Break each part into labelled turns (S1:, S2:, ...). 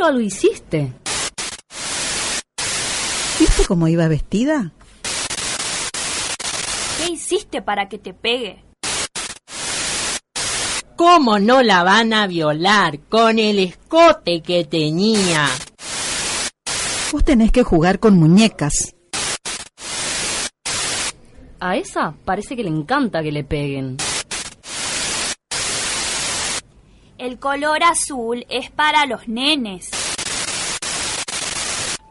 S1: Seguro lo hiciste.
S2: ¿Viste cómo iba vestida?
S3: ¿Qué hiciste para que te pegue?
S1: ¿Cómo no la van a violar con el escote que tenía?
S2: Vos tenés que jugar con muñecas.
S4: A esa parece que le encanta que le peguen.
S3: El color azul es para los nenes.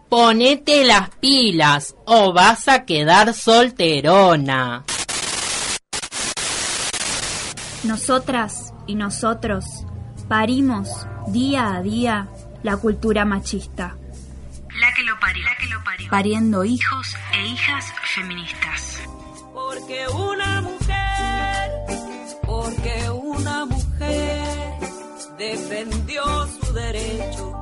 S1: Ponete las pilas o vas a quedar solterona.
S3: Nosotras y nosotros parimos día a día la cultura machista.
S5: La que lo parió. La que lo parió.
S3: Pariendo hijos
S5: e hijas feministas.
S6: Porque una mujer, defendió su derecho.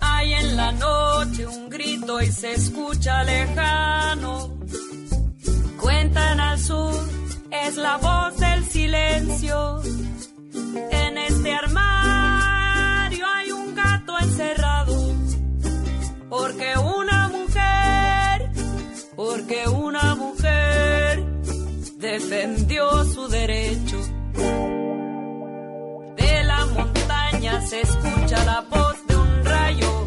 S6: Hay en la noche un grito y se escucha lejano. Cuentan al sur, es la voz del silencio. En este armario encerrado. Porque una mujer, porque una mujer defendió su derecho. De la montaña se escucha la voz de un rayo.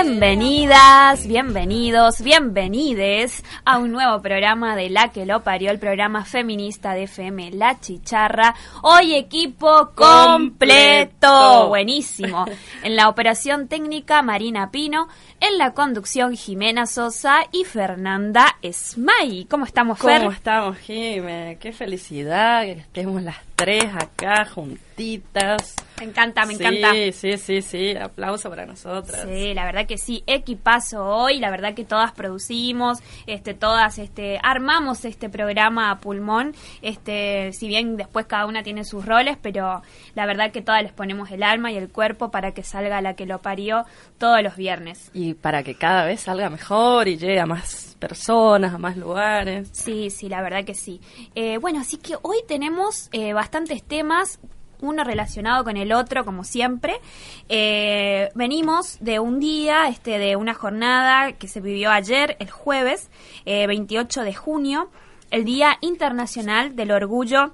S3: Bienvenidas, bienvenidos, bienvenides a un nuevo programa de La que lo parió, el programa feminista de FM La Chicharra. Hoy equipo completo,
S4: Completo.
S3: buenísimo. En la operación técnica Marina Pino, en la conducción Jimena Sosa y Fernanda Esmay. ¿Cómo estamos, Fer?
S4: ¿Cómo estamos, Jime? Qué felicidad que estemos las tres acá juntitas.
S3: Me encanta, me
S4: sí,
S3: encanta.
S4: Sí, sí, sí, aplauso para nosotras.
S3: Sí, la verdad que sí, equipazo hoy, la verdad que todas producimos, este, todas, este, armamos este programa a pulmón, este, si bien después cada una tiene sus roles, pero la verdad que todas les ponemos el alma y el cuerpo para que salga la que lo parió todos los viernes.
S4: Y para que cada vez salga mejor y llegue a más personas, a más lugares.
S3: Sí, sí, la verdad que sí. Eh, bueno, así que hoy tenemos eh, bastantes temas, uno relacionado con el otro, como siempre. Eh, venimos de un día, este, de una jornada que se vivió ayer, el jueves, eh, 28 de junio, el Día Internacional del Orgullo,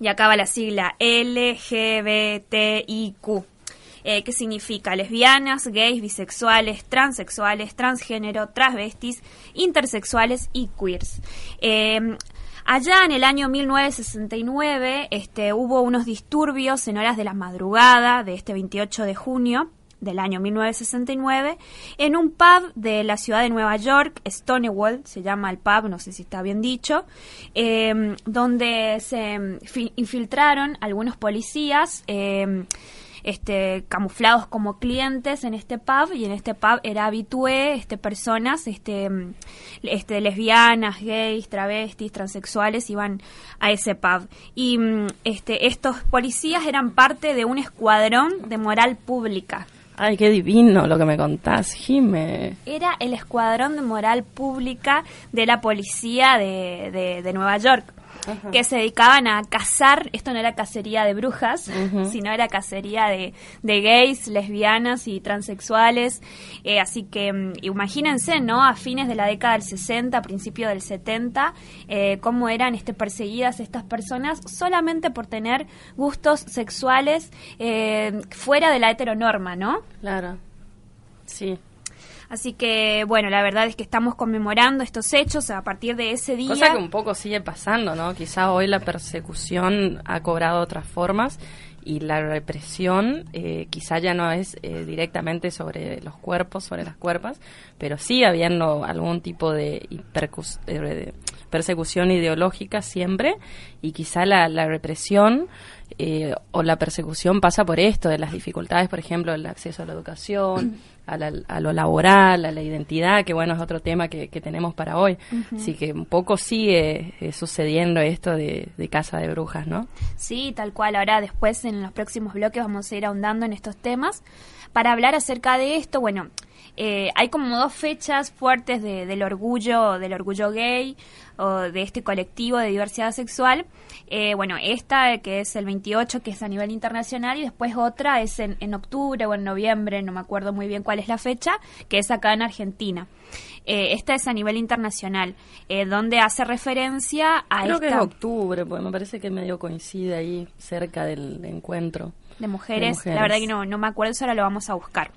S3: y acaba la sigla LGBTIQ. Eh, ¿Qué significa? Lesbianas, gays, bisexuales, transexuales, transgénero, transvestis, intersexuales y queers. Eh, allá en el año 1969 este, hubo unos disturbios en horas de la madrugada de este 28 de junio del año 1969 en un pub de la ciudad de Nueva York, Stonewall, se llama el pub, no sé si está bien dicho, eh, donde se fi- infiltraron algunos policías. eh, este, camuflados como clientes en este pub y en este pub era habitué este, personas este, mm, este, lesbianas, gays, travestis, transexuales iban a ese pub. Y mm, este, estos policías eran parte de un escuadrón de moral pública.
S4: Ay, qué divino lo que me contás, Jime.
S3: era el escuadrón de moral pública de la policía de, de- de Nueva York que se dedicaban a cazar, esto no era cacería de brujas, sino era cacería de, de gays, lesbianas y transexuales. Eh, así que mm, imagínense, ¿no? A fines de la década del 60, a principios del 70, eh, cómo eran este, perseguidas estas personas solamente por tener gustos sexuales eh, fuera de la heteronorma, ¿no?
S4: Claro. Sí.
S3: Así que, bueno, la verdad es que estamos conmemorando estos hechos a partir de ese día.
S4: Cosa que un poco sigue pasando, ¿no? Quizá hoy la persecución ha cobrado otras formas y la represión eh, quizá ya no es eh, directamente sobre los cuerpos, sobre las cuerpas, pero sí habiendo algún tipo de, eh, persecución ideológica siempre y quizá la, la represión eh, o la persecución pasa por esto, de las dificultades, por ejemplo, el acceso a la educación, a, la- a lo laboral, a la identidad, que bueno, es otro tema que, que tenemos para hoy. Así que un poco sigue eh, sucediendo esto de, de casa de brujas, ¿no?
S3: Sí, tal cual. Ahora después en los próximos bloques vamos a ir ahondando en estos temas. Para hablar acerca de esto, bueno, eh, hay como dos fechas fuertes de- del orgullo, del orgullo gay o de este colectivo de diversidad sexual. Eh, bueno, esta que es el 28, que es a nivel internacional, y después otra es en, en octubre o en noviembre, no me acuerdo muy bien cuál es la fecha, que es acá en Argentina. Eh, esta es a nivel internacional, eh, donde hace referencia a
S4: Creo que es
S3: esta
S4: octubre, porque me parece que medio coincide ahí cerca del encuentro.
S3: de mujeres.
S4: De mujeres.
S3: La verdad que no, no me acuerdo, eso ahora lo vamos a buscar.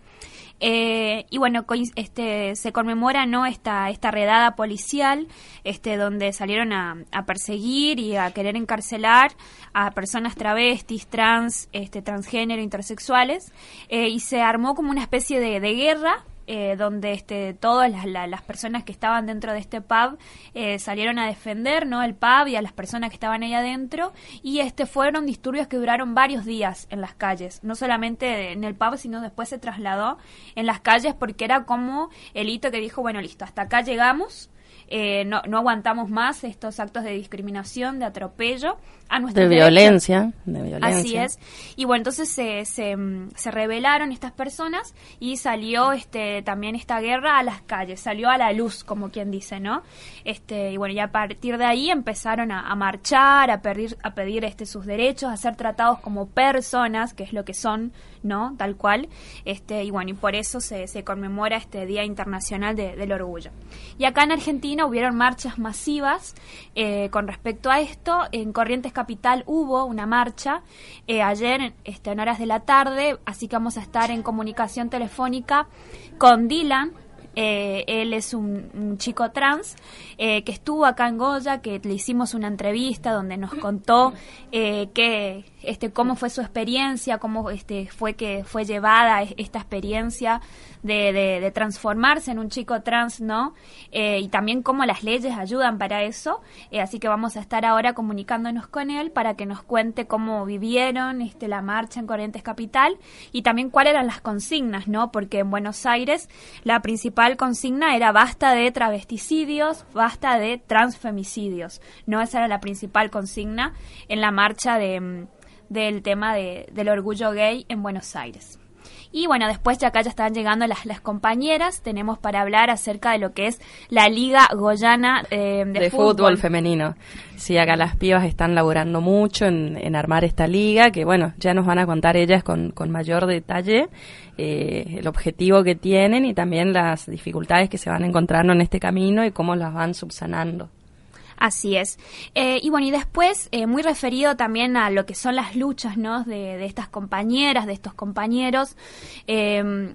S3: Eh, y bueno, este, se conmemora no esta, esta redada policial, este, donde salieron a, a perseguir y a querer encarcelar a personas travestis, trans, este, transgénero, intersexuales, eh, y se armó como una especie de, de guerra eh, donde este, todas las, la- las personas que estaban dentro de este pub eh, salieron a defender ¿no? el pub y a las personas que estaban ahí adentro y este fueron disturbios que duraron varios días en las calles, no solamente en el pub sino después se trasladó en las calles porque era como el hito que dijo bueno listo hasta acá llegamos eh, no, no aguantamos más estos actos de discriminación, de atropello a nuestros
S4: De
S3: derechos.
S4: violencia, de violencia.
S3: Así es. Y bueno, entonces se, se, se rebelaron estas personas y salió este también esta guerra a las calles, salió a la luz, como quien dice, ¿no? Este, y bueno, y a partir de ahí empezaron a, a marchar, a pedir, a pedir este sus derechos, a ser tratados como personas, que es lo que son, ¿no? Tal cual. Este, y bueno, y por eso se, se conmemora este Día Internacional de- del Orgullo. Y acá en Argentina hubieron marchas masivas eh, con respecto a esto. En Corrientes Capital hubo una marcha eh, ayer este, en horas de la tarde, así que vamos a estar en comunicación telefónica con Dylan. Eh, él es un, chico trans eh, que estuvo acá en Goya, que le hicimos una entrevista donde nos contó eh, que, este, cómo fue su experiencia, cómo este, fue que fue llevada es- esta experiencia de, de- transformarse en un chico trans, ¿no? Eh, y también cómo las leyes ayudan para eso. Así que vamos a estar ahora comunicándonos con él para que nos cuente cómo vivieron este, la marcha en Corrientes Capital y también cuáles eran las consignas, ¿no? Porque en Buenos Aires la principal consigna era basta de travesticidios, basta de transfemicidios, ¿no? Esa era la principal consigna en la marcha de, mm, del tema de- del orgullo gay en Buenos Aires. Y bueno, después ya acá ya están llegando las, las compañeras. Tenemos para hablar acerca de lo que es la Liga Goyana eh, de,
S4: de fútbol. femenino. Sí, acá las pibas están laburando mucho en, en armar esta liga, que bueno, ya nos van a contar ellas con, con mayor detalle eh, el objetivo que tienen y también las dificultades que se van encontrando en este camino y cómo las van subsanando.
S3: Así es. Eh, y bueno, y después, eh, muy referido también a lo que son las luchas, ¿no? De, de estas compañeras, de estos compañeros. Eh,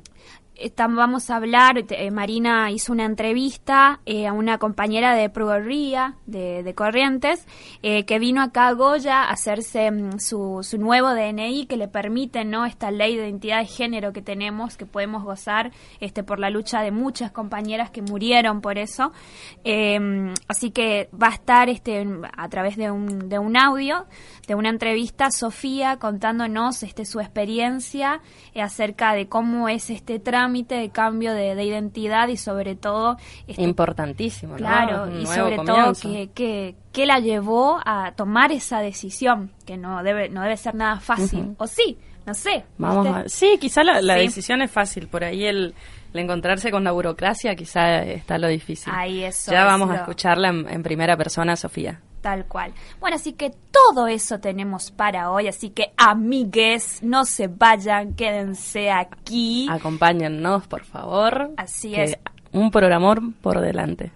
S3: vamos a hablar, eh, Marina hizo una entrevista eh, a una compañera de Progorría, de, Corrientes, eh, que vino acá a Goya a hacerse mm, su, su nuevo DNI que le permite ¿no? esta ley de identidad de género que tenemos, que podemos gozar este, por la lucha de muchas compañeras que murieron por eso. Eh, así que va a estar este, a través de un, de un audio, de una entrevista, Sofía contándonos este, su experiencia acerca de cómo es este trámite de cambio de, de identidad y sobre todo... este,
S4: Importantísimo.
S3: Claro, y sobre
S4: comienzo.
S3: todo que, que, que la llevó a tomar esa decisión, que no debe, no debe ser nada fácil. O sí, no sé.
S4: Vamos a- Sí, quizá la, la
S3: Sí.
S4: decisión es fácil, por ahí el, el encontrarse con la burocracia quizá está lo difícil.
S3: Ahí eso
S4: ya
S3: es
S4: vamos a escucharla en, en primera persona, Sofía.
S3: Tal cual. Bueno, así que todo eso tenemos para hoy, así que amigues, no se vayan, quédense aquí.
S7: Acompáñennos, por favor.
S3: Así
S7: que
S3: es.
S7: Un programón por delante.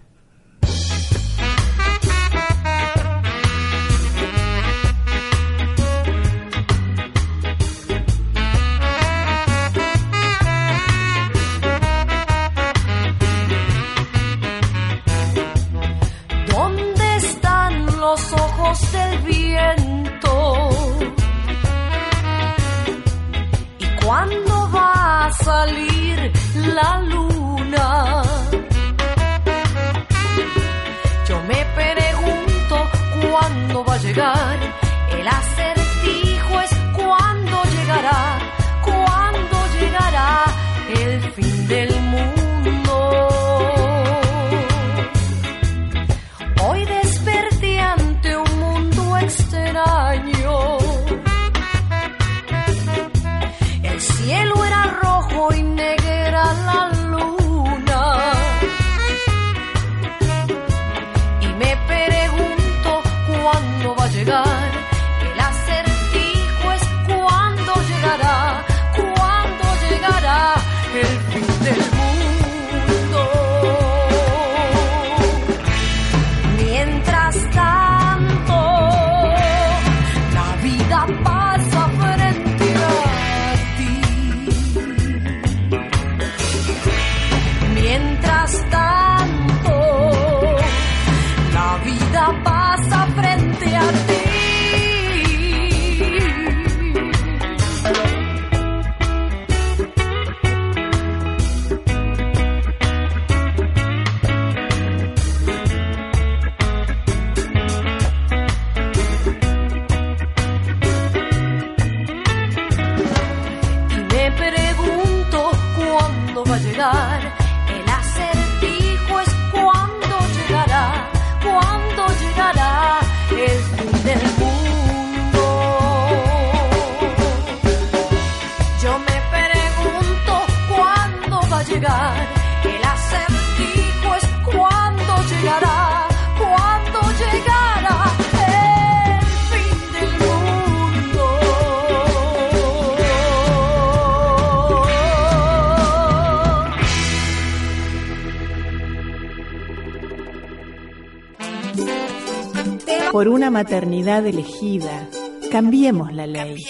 S8: Maternidad elegida, cambiemos la ley.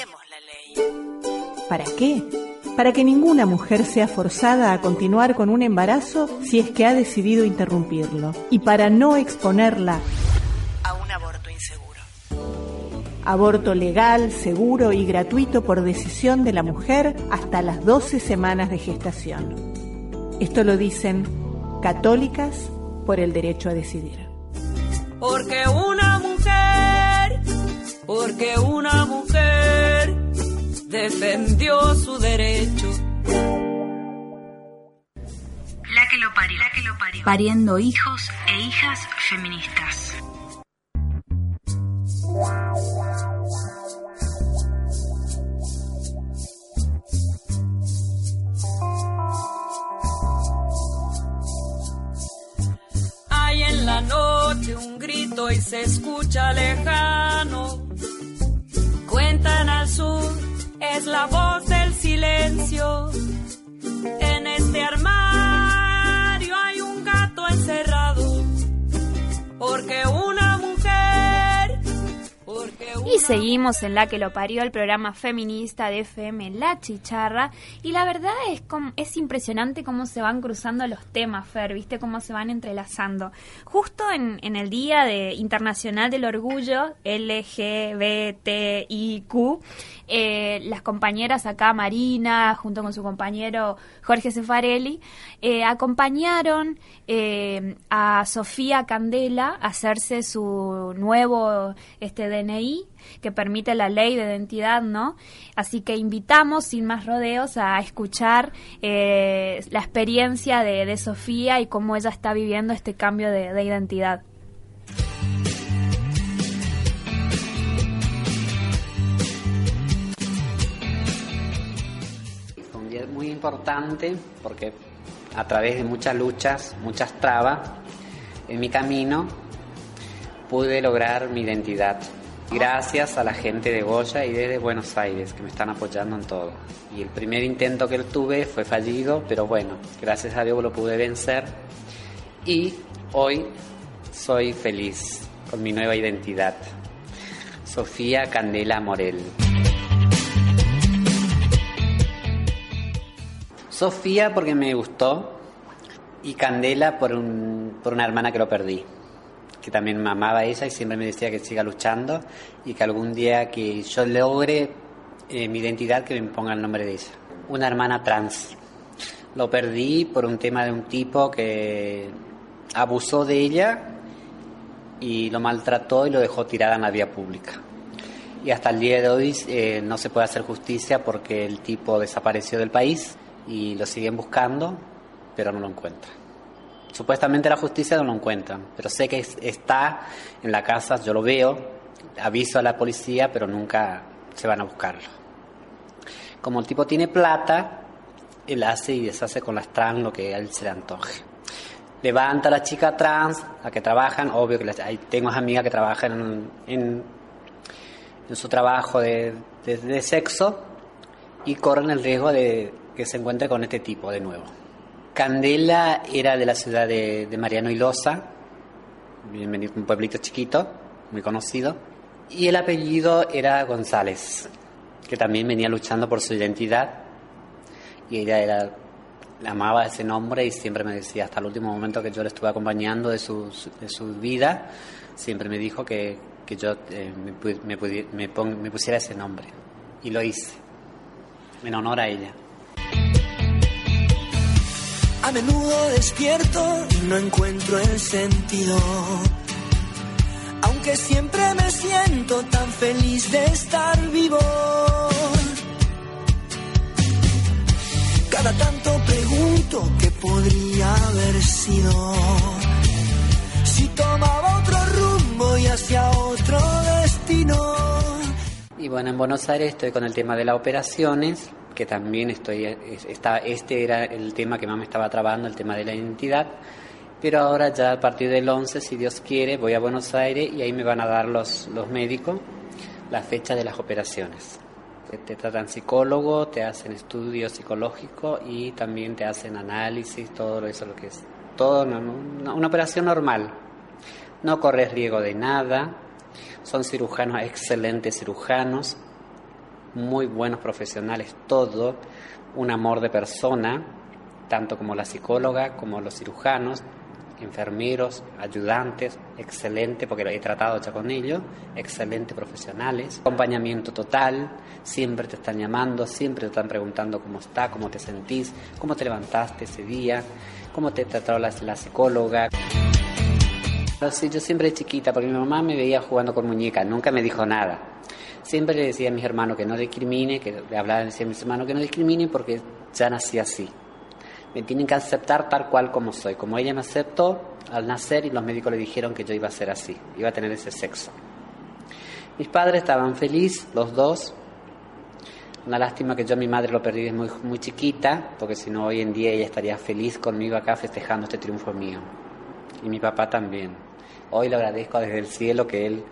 S8: ¿Para qué? Para que ninguna mujer sea forzada a continuar con un embarazo si es que ha decidido interrumpirlo. Y para no exponerla a un aborto inseguro. Aborto legal, seguro y gratuito por decisión de la mujer hasta las 12 semanas de gestación. Esto lo dicen católicas por el derecho a decidir.
S6: Porque mujer, porque una mujer defendió su derecho.
S5: La que lo parió. La que lo parió.
S9: Pariendo hijos.
S5: Hijos e hijas feministas.
S6: Hay en la noche un grito y se escucha lejano. Cuentan al sur, es la voz del silencio. En este armario hay un gato encerrado. Porque una
S3: Y seguimos en la que lo parió el programa feminista de FM La Chicharra. Y la verdad es, es impresionante cómo se van cruzando los temas, Fer, ¿viste? Cómo se van entrelazando. Justo en, en el Día de Internacional del Orgullo LGBTIQ, eh, las compañeras acá, Marina, junto con su compañero Jorge Cefarelli, eh, acompañaron eh, a Sofía Candela a hacerse su nuevo este DNI que permite la ley de identidad, ¿no? Así que invitamos, sin más rodeos, a escuchar eh, la experiencia de, de Sofía y cómo ella está viviendo este cambio de, de identidad.
S10: Importante porque a través de muchas luchas, muchas trabas en mi camino, pude lograr mi identidad. Gracias a la gente de Goya y de Buenos Aires que me están apoyando en todo. Y el primer intento que tuve fue fallido, pero bueno, gracias a Dios lo pude vencer. Y hoy soy feliz con mi nueva identidad. Sofía Candela Morel. Sofía porque me gustó y Candela por, un, por una hermana que lo perdí, que también me amaba ella y siempre me decía que siga luchando y que algún día que yo logre eh, mi identidad que me ponga el nombre de ella. Una hermana trans. Lo perdí por un tema de un tipo que abusó de ella y lo maltrató y lo dejó tirada en la vía pública. Y hasta el día de hoy eh, no se puede hacer justicia porque el tipo desapareció del país y lo siguen buscando, pero no lo encuentran. Supuestamente la justicia no lo encuentran, pero sé que está en la casa, yo lo veo, aviso a la policía, pero nunca se van a buscarlo. Como el tipo tiene plata, él hace y deshace con las trans lo que a él se le antoje. Levanta a la chica trans, a que trabajan, obvio que hay, tengo amigas que trabajan en, su trabajo de, de sexo y corren el riesgo de que se encuentre con este tipo de nuevo. Candela era de la ciudad de, Mariano Ilosa, un pueblito chiquito, muy conocido, y el apellido era González, que también venía luchando por su identidad, y ella era, amaba ese nombre y siempre me decía, hasta el último momento que yo le estuve acompañando de su, de su vida, siempre me dijo que, que yo eh, me, me, me pusiera ese nombre, y lo hice, en honor a ella.
S11: A menudo despierto y no encuentro el sentido. Aunque siempre me siento tan feliz de estar vivo. Cada tanto pregunto qué podría haber sido. Si tomaba otro rumbo y hacia otro destino.
S10: Y bueno, en Buenos Aires estoy con el tema de las operaciones que también estoy, está, este era el tema que más me estaba trabando, el tema de la identidad, pero ahora ya a partir del 11, si Dios quiere, voy a Buenos Aires y ahí me van a dar los, los médicos la fecha de las operaciones. Te tratan psicólogo, te hacen estudio psicológico y también te hacen análisis, todo eso lo que es. Todo una, una operación normal. No corres riesgo de nada. Son cirujanos, excelentes cirujanos muy buenos profesionales, todo, un amor de persona, tanto como la psicóloga, como los cirujanos, enfermeros, ayudantes, excelente, porque lo he tratado ya con ellos, excelente profesionales, acompañamiento total, siempre te están llamando, siempre te están preguntando cómo está, cómo te sentís, cómo te levantaste ese día, cómo te trató la, la psicóloga. Sí, yo siempre chiquita, porque mi mamá me veía jugando con muñecas, nunca me dijo nada Siempre le decía a mis hermanos que no discrimine, que le hablaba, decía a mis hermanos que no discriminen porque ya nací así. Me tienen que aceptar tal cual como soy. Como ella me aceptó al nacer y los médicos le dijeron que yo iba a ser así, iba a tener ese sexo. Mis padres estaban felices, los dos. Una lástima que yo a mi madre lo perdí desde muy, muy chiquita, porque si no hoy en día ella estaría feliz conmigo acá festejando este triunfo mío. Y mi papá también. Hoy le agradezco desde el cielo que él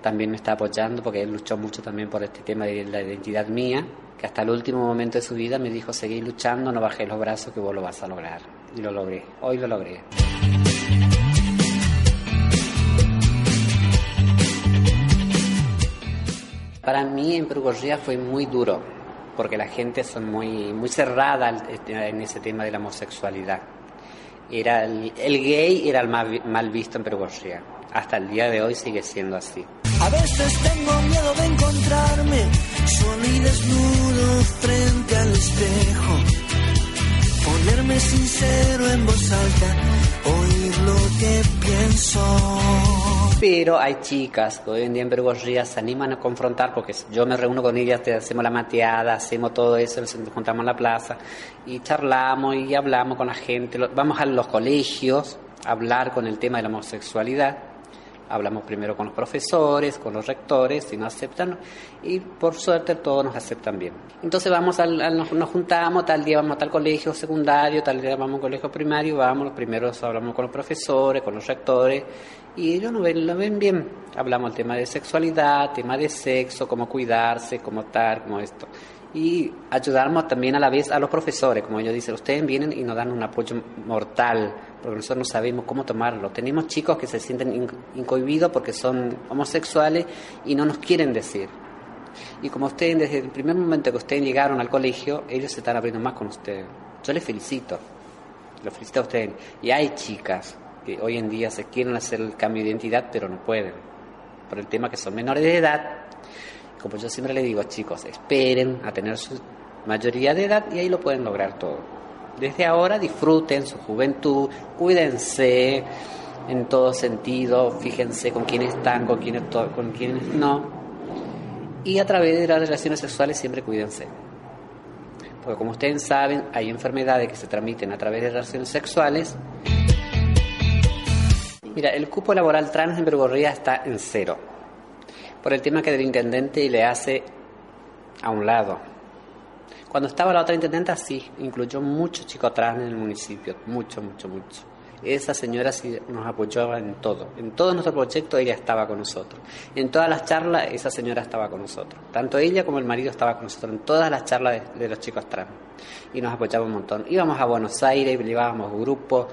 S10: también me está apoyando porque él luchó mucho también por este tema de la identidad mía, que hasta el último momento de su vida me dijo, seguí luchando, no bajé los brazos, que vos lo vas a lograr. Y lo logré, hoy lo logré. Para mí en Perugorría fue muy duro, porque la gente son muy, muy cerrada en ese tema de la homosexualidad. Era el, gay era el mal, mal visto en Perugorría. Hasta el día de hoy sigue siendo así.
S11: A veces tengo miedo de encontrarme solo y desnudo frente al espejo. Ponerme sincero en voz alta, oír lo que pienso.
S10: Pero hay chicas que hoy en día en Bergorría se animan a confrontar porque yo me reúno con ellas, te hacemos la mateada, hacemos todo eso, nos juntamos en la plaza y charlamos y hablamos con la gente. Vamos a los colegios a hablar con el tema de la homosexualidad Hablamos primero con los profesores, con los rectores, si no aceptan, y por suerte todos nos aceptan bien. Entonces vamos al, al- nos, juntamos, tal día vamos a tal colegio secundario, tal día vamos a colegio primario, vamos, los hablamos con los profesores, con los rectores, y ellos lo ven, lo ven bien. Hablamos tema de sexualidad, tema de sexo, cómo cuidarse, cómo tal, cómo esto. Y ayudamos también a la vez a los profesores, como ellos dicen, ustedes vienen y nos dan un apoyo mortal, porque nosotros no sabemos cómo tomarlo. Tenemos chicos que se sienten in- incohibidos porque son homosexuales y no nos quieren decir. Y como ustedes, desde el primer momento que ustedes llegaron al colegio, ellos se están abriendo más con ustedes. Yo les felicito, los felicito a ustedes. Y hay chicas que hoy en día se quieren hacer el cambio de identidad, pero no pueden, por el tema que son menores de edad. Como yo siempre les digo, chicos, esperen a tener su mayoría de edad y ahí lo pueden lograr todo. Desde ahora disfruten su juventud, cuídense en todo sentido, fíjense con quiénes están, con quiénes, con quiénes no. Y a través de las relaciones sexuales siempre cuídense. Porque como ustedes saben, hay enfermedades que se transmiten a través de relaciones sexuales. Mira, el cupo laboral trans en Bergorría está en cero. Por el tema que el intendente le hace a un lado. Cuando estaba la otra intendenta, sí, incluyó muchos chicos trans en el municipio. Mucho, mucho, mucho. Esa señora sí nos apoyaba en todo. En todo nuestro proyecto ella estaba con nosotros. En todas las charlas esa señora estaba con nosotros. Tanto ella como el marido estaba con nosotros en todas las charlas de, de los chicos trans. Y nos apoyaba un montón. Íbamos a Buenos Aires, llevábamos grupos,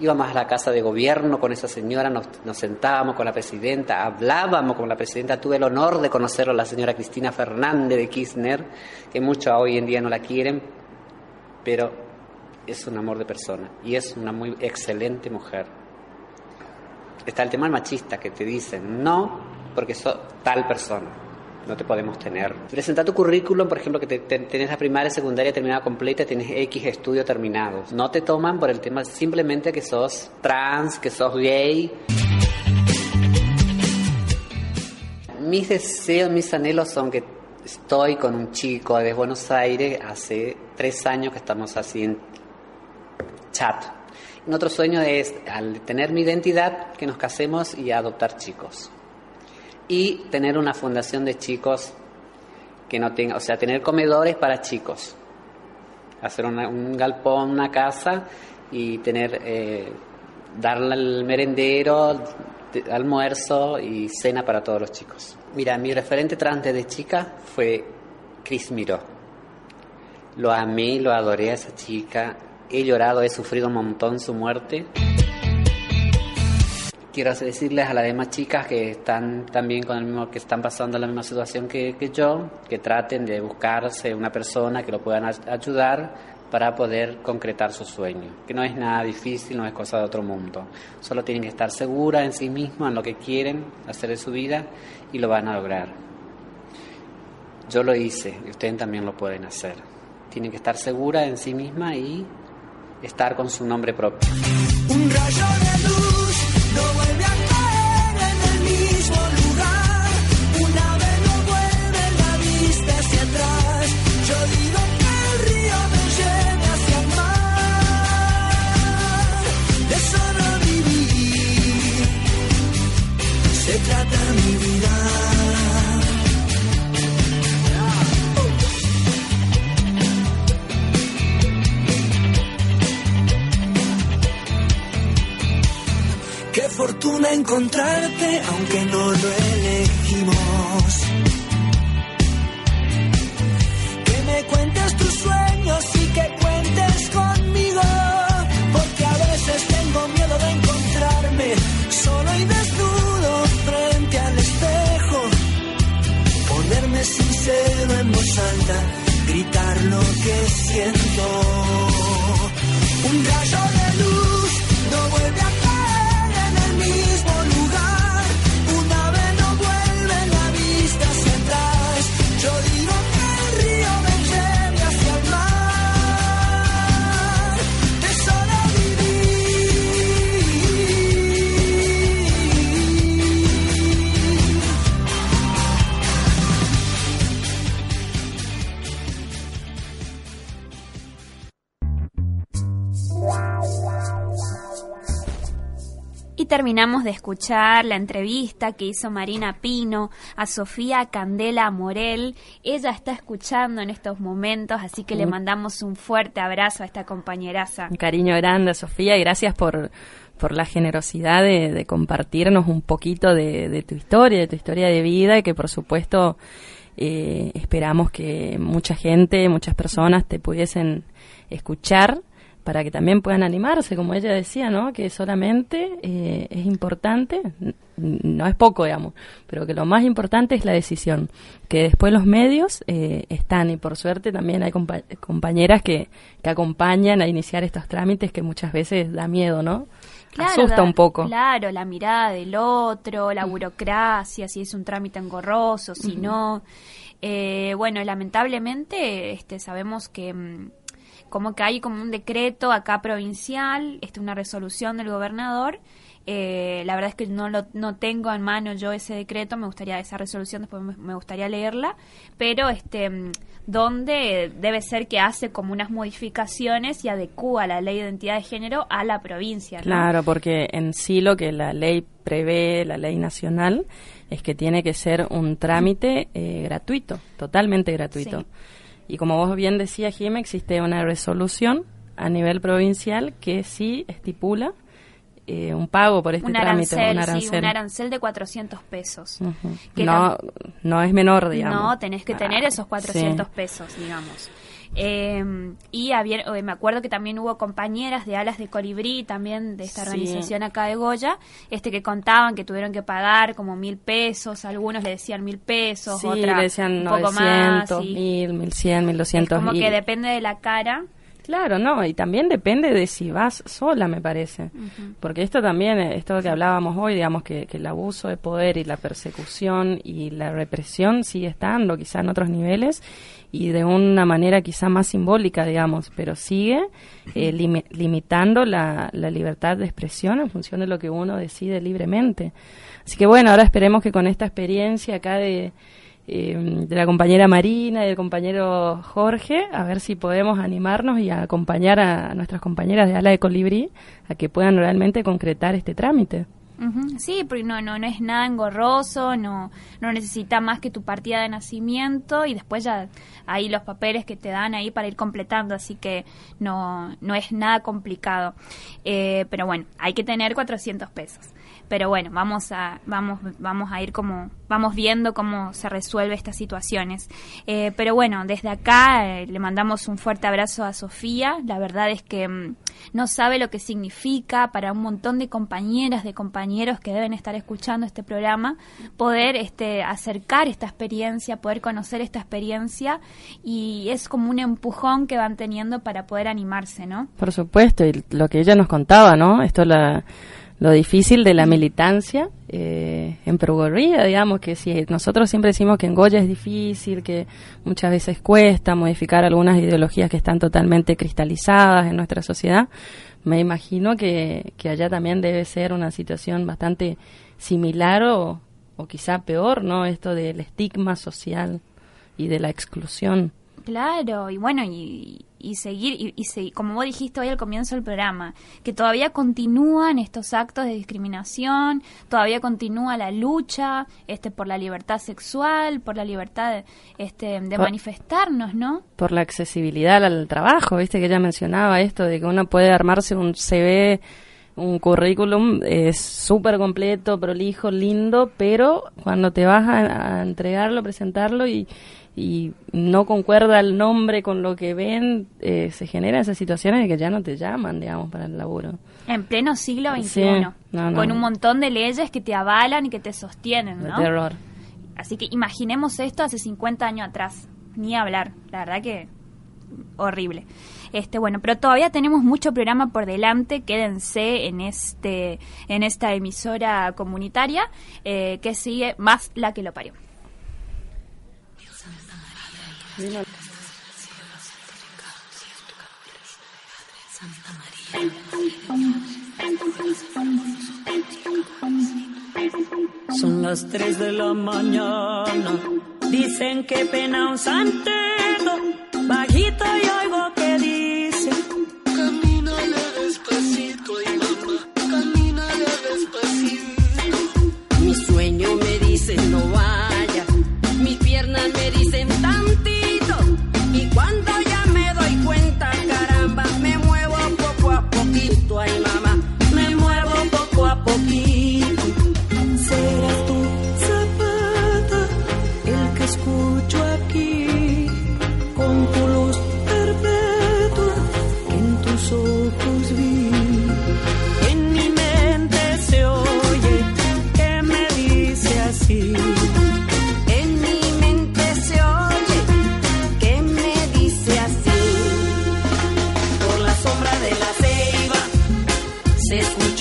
S10: íbamos a la casa de gobierno con esa señora, nos, nos sentábamos con la presidenta, hablábamos con la presidenta. Tuve el honor de conocer a la señora Cristina Fernández de Kirchner, que muchos hoy en día no la quieren, pero es un amor de persona y es una muy excelente mujer. Está el tema machista que te dicen no porque sos tal persona, no te podemos tener. Presenta tu currículum, por ejemplo, que te- te- tenés la primaria, secundaria terminada completa, tienes X estudios terminados. No te toman por el tema simplemente que sos trans, que sos gay. Mis deseos, mis anhelos son que estoy con un chico de Buenos Aires hace tres años que estamos así en chat. Un otro sueño es, al tener mi identidad, que nos casemos y adoptar chicos. Y tener una fundación de chicos que no tenga, o sea, tener comedores para chicos. Hacer un galpón, una casa y tener, eh, darle al merendero, de- almuerzo y cena para todos los chicos. Mira, mi referente trans de chica fue Cris Miró. Lo amé, lo adoré a esa chica. He llorado, he sufrido un montón su muerte. Quiero decirles a las demás chicas que están también con el mismo, que están pasando la misma situación que, que yo, que traten de buscarse una persona que lo puedan ay- ayudar para poder concretar su sueño. Que no es nada difícil, no es cosa de otro mundo. Solo tienen que estar seguras en sí mismas, en lo que quieren hacer de su vida y lo van a lograr. Yo lo hice y ustedes también lo pueden hacer. Tienen que estar seguras en sí mismas y estar con su nombre propio.
S11: Un rayo de luz encontrarte, aunque no lo elegimos.
S3: Terminamos de escuchar la entrevista que hizo Marina Pino a Sofía Candela Morel. Ella está escuchando en estos momentos, así que le
S4: Mm.
S3: mandamos un fuerte abrazo a esta compañeraza.
S4: Un cariño grande, Sofía, y gracias por, por la generosidad de, de compartirnos un poquito de, de tu historia, de tu historia de vida, y que por supuesto eh, esperamos que mucha gente, muchas personas te pudiesen escuchar para que también puedan animarse, como ella decía, ¿no? Que solamente eh, es importante, no es poco, digamos, pero que lo más importante es la decisión, que después los medios eh, están y por suerte también hay compa- compañeras que, que acompañan a iniciar estos trámites que muchas veces da miedo, ¿no? Asusta un poco.
S3: Claro, la mirada del otro, la burocracia, si es un trámite engorroso, si no. Eh, bueno, lamentablemente este, sabemos que mm, como que hay como un decreto acá provincial, este, una resolución del gobernador. Eh, la verdad es que no lo no tengo en mano yo ese decreto, me gustaría esa resolución después me, me gustaría leerla, pero este donde debe ser que hace como unas modificaciones y adecúa la ley de identidad de género a la provincia. ¿no?
S4: Claro, porque en sí lo que la ley prevé, la ley nacional, es que tiene que ser un trámite eh, gratuito, totalmente gratuito.
S3: Sí.
S4: Y como vos bien decías, Jimé, existe una resolución a nivel provincial que sí estipula eh, un pago por este
S3: un
S4: trámite,
S3: arancel,
S4: un
S3: sí,
S4: arancel.
S3: un arancel de 400 pesos. Que
S4: No, no es menor, digamos.
S3: No, tenés que tener
S4: Ah,
S3: esos 400
S4: sí.
S3: pesos, digamos. Eh, y había, me acuerdo que también hubo compañeras de Alas de Colibrí, también de esta
S4: Sí.
S3: organización acá de Goya, este que contaban que tuvieron que pagar como mil pesos, algunos le decían mil pesos,
S4: Sí,
S3: otra
S4: le decían
S3: un poco más.
S4: 900,
S3: y
S4: 1000, 1100,
S3: es
S4: 1200.
S3: como que depende de la cara.
S4: Claro, no, y también depende de si vas sola, me parece. Porque esto también, eh, esto que hablábamos hoy, digamos que, que el abuso de poder y la persecución y la represión sigue estando, quizá en otros niveles, y de una manera quizá más simbólica, digamos, pero sigue eh, limi- limitando la, la libertad de expresión en función de lo que uno decide libremente. Así que bueno, ahora esperemos que con esta experiencia acá de, eh, de la compañera Marina y del compañero Jorge, a ver si podemos animarnos y acompañar a nuestras compañeras de Ala de Colibrí a que puedan realmente concretar este trámite.
S3: Sí, porque no, no, no es nada engorroso, no, no necesita más que tu partida de nacimiento y después ya ahí los papeles que te dan ahí para ir completando, así que no, no es nada complicado. Eh, pero bueno, hay que tener 400 pesos. Pero bueno, vamos a, vamos, vamos a ir como, vamos viendo cómo se resuelve estas situaciones. Eh, pero bueno, desde acá eh, le mandamos un fuerte abrazo a Sofía. La verdad es que mm, no sabe lo que significa para un montón de compañeras, de compañeros que deben estar escuchando este programa, poder este, acercar esta experiencia, poder conocer esta experiencia y es como un empujón que van teniendo para poder animarse, ¿no?
S4: Por supuesto, y lo que ella nos contaba, ¿no? Esto la, lo difícil de la militancia eh, en Perugorría, digamos, que si nosotros siempre decimos que en Goya es difícil, que muchas veces cuesta modificar algunas ideologías que están totalmente cristalizadas en nuestra sociedad, me imagino que, que allá también debe ser una situación bastante similar o, o quizá peor, ¿no? Esto del estigma social y de la exclusión.
S3: Claro, y bueno, y, y seguir, y, y se- como vos dijiste hoy al comienzo del programa, que todavía continúan estos actos de discriminación, todavía continúa la lucha este, por la libertad sexual, por la libertad de, este, de
S4: Por-
S3: manifestarnos, ¿no?
S4: por la accesibilidad al trabajo, viste que ella mencionaba esto de que uno puede armarse un CV, un currículum es súper completo, prolijo, lindo, pero cuando te vas a, a entregarlo, presentarlo y, y no concuerda el nombre con lo que ven, eh, se generan esas situaciones de que ya no te llaman, digamos, para el laburo.
S3: En pleno siglo XXI,
S4: Sí, no, no.
S3: con un montón de leyes que te avalan y que te sostienen,
S4: De
S3: ¿no?
S4: terror.
S3: Así que imaginemos esto hace 50 años atrás, ni hablar, la verdad que horrible. Este, bueno, pero todavía tenemos mucho programa por delante, quédense en este en esta emisora comunitaria eh, que sigue más la que lo parió.
S6: Son las 3 de la mañana. Dicen que pena un santero. Bajito y oigo que dice: Camínale despacito, y mamá. Camínale despacito. Mi sueño me dice: No vaya, Mis piernas me dicen. de la ceiba se escucha.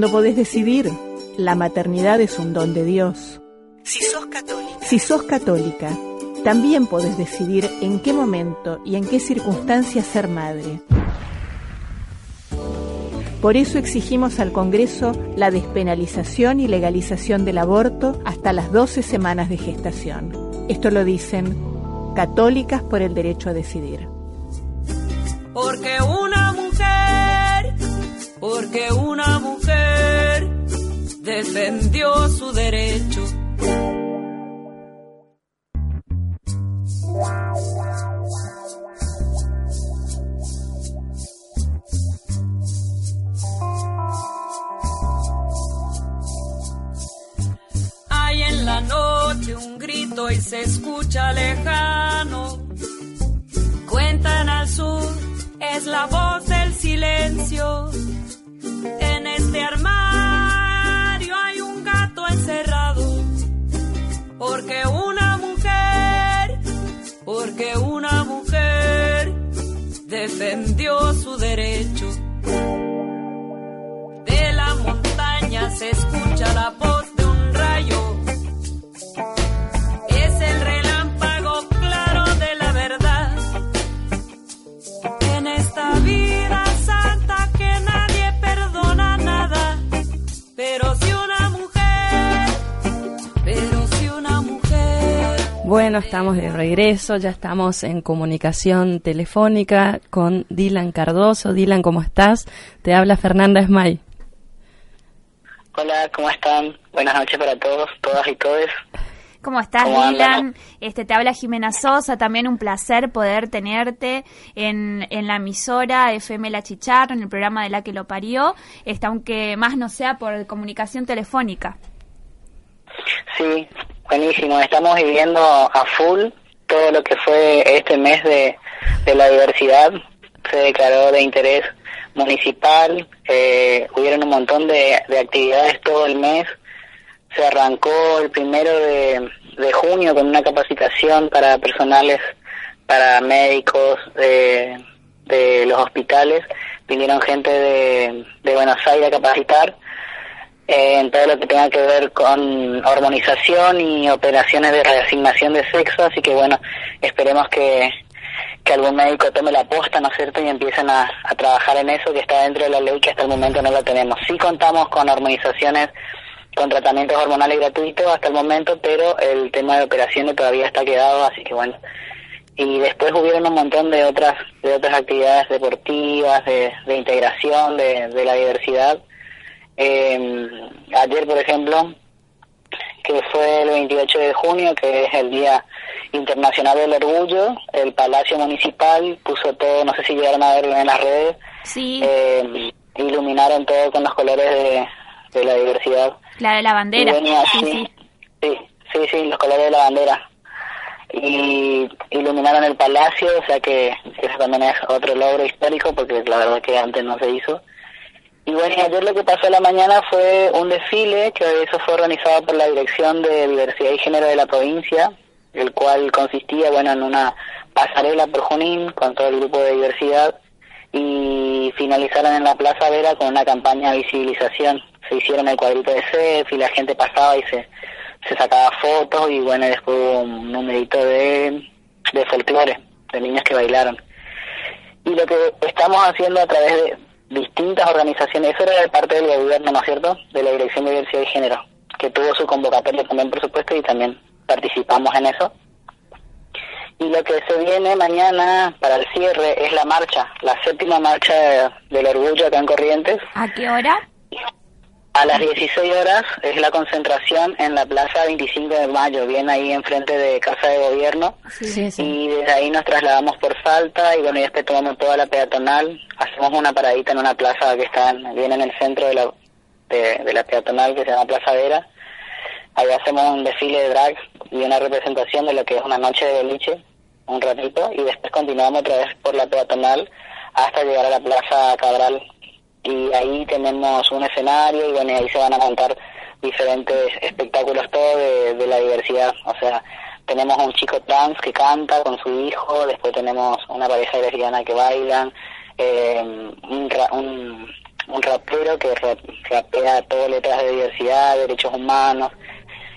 S6: Cuando
S8: podés decidir, la maternidad es un don de Dios.
S2: Si sos católica.
S8: Si sos católica, también podés decidir en qué momento y en qué circunstancias ser madre. Por eso exigimos al Congreso la despenalización y legalización del aborto hasta las 12 semanas de gestación. Esto lo dicen Católicas por el Derecho a Decidir.
S6: Porque mujer, porque una mujer defendió su derecho. Hay en la noche un grito y se escucha lejano. Cuentan al sur, es la voz del silencio. En este armario hay un gato encerrado. Porque una mujer, porque una mujer defendió su derecho. De la montaña se escucha la voz
S4: Bueno, estamos de regreso, ya estamos en comunicación telefónica con Dylan Cardoso. Dylan, ¿cómo estás? Te habla Fernanda Esmay.
S12: Hola, ¿cómo están? Buenas noches para todos, todas y todes.
S3: ¿Cómo estás. Dylan? Este, te habla Jimena Sosa, también un placer poder tenerte en, en la emisora FM La Chicharra, en el programa de La que lo parió, este, aunque más no sea por comunicación telefónica.
S12: Sí, buenísimo. Estamos viviendo a full todo lo que fue este mes de, de la diversidad. Se declaró de interés municipal, eh, hubieron un montón de, de actividades todo el mes. Se arrancó el primero de, de junio con una capacitación para personales, para médicos de, de los hospitales. Vinieron gente de, de Buenos Aires a capacitar en todo lo que tenga que ver con hormonización y operaciones de reasignación de sexo, así que bueno, esperemos que, que algún médico tome la posta, ¿no es cierto?, y empiecen a, a trabajar en eso que está dentro de la ley que hasta el momento no la tenemos. Sí contamos con hormonizaciones, con tratamientos hormonales gratuitos hasta el momento, pero el tema de operaciones todavía está quedado, así que bueno. Y después hubieron un montón de otras de otras actividades deportivas, de, de integración, de, de la diversidad. Eh, ayer, por ejemplo, que fue el 28 de junio, que es el Día Internacional del Orgullo, el Palacio Municipal puso todo, no sé si llegaron a verlo en las redes,
S3: Sí,
S12: eh, iluminaron todo con los colores de, de la diversidad.
S3: la de la bandera.
S12: Venía
S3: Sí, sí.
S12: sí, sí, sí, los colores de la bandera. Y iluminaron el palacio, o sea que eso también es otro logro histórico porque la verdad que antes no se hizo. Y bueno, ayer lo que pasó a la mañana fue un desfile, que eso fue organizado por la Dirección de Diversidad y Género de la provincia, el cual consistía, bueno, en una pasarela por Junín con todo el grupo de diversidad y finalizaron en la Plaza Vera con una campaña de visibilización. Se hicieron el cuadrito de CEF y la gente pasaba y se, se sacaba fotos y bueno, después hubo un numerito de, de folclore, de niños que bailaron. Y lo que estamos haciendo a través de distintas organizaciones, eso era de parte del gobierno, ¿no es cierto?, de la Dirección de Diversidad y Género, que tuvo su convocatoria también, por supuesto, y también participamos en eso. Y lo que se viene mañana para el cierre es la marcha, la séptima marcha del orgullo acá en Corrientes.
S3: ¿A qué hora?
S12: A las 16 horas es la concentración en la Plaza 25 de Mayo, bien ahí enfrente de Casa de Gobierno.
S4: Sí, sí.
S12: Y desde ahí nos trasladamos por Salta y bueno, y después tomamos toda la peatonal. Hacemos una paradita en una plaza que está en- bien en el centro de la, de, la peatonal que se llama Plaza Vera. Ahí hacemos un desfile de drag y una representación de lo que es una noche de boliche, un ratito, y después continuamos otra vez por la peatonal hasta llegar a la Plaza Cabral. Y ahí tenemos un escenario y bueno, ahí se van a montar diferentes espectáculos todo de, de la diversidad. O sea, tenemos un chico trans que canta con su hijo, después tenemos una pareja lesbiana que bailan, eh, un, ra- un, rapero que rap- rapea todo letras de diversidad, derechos humanos,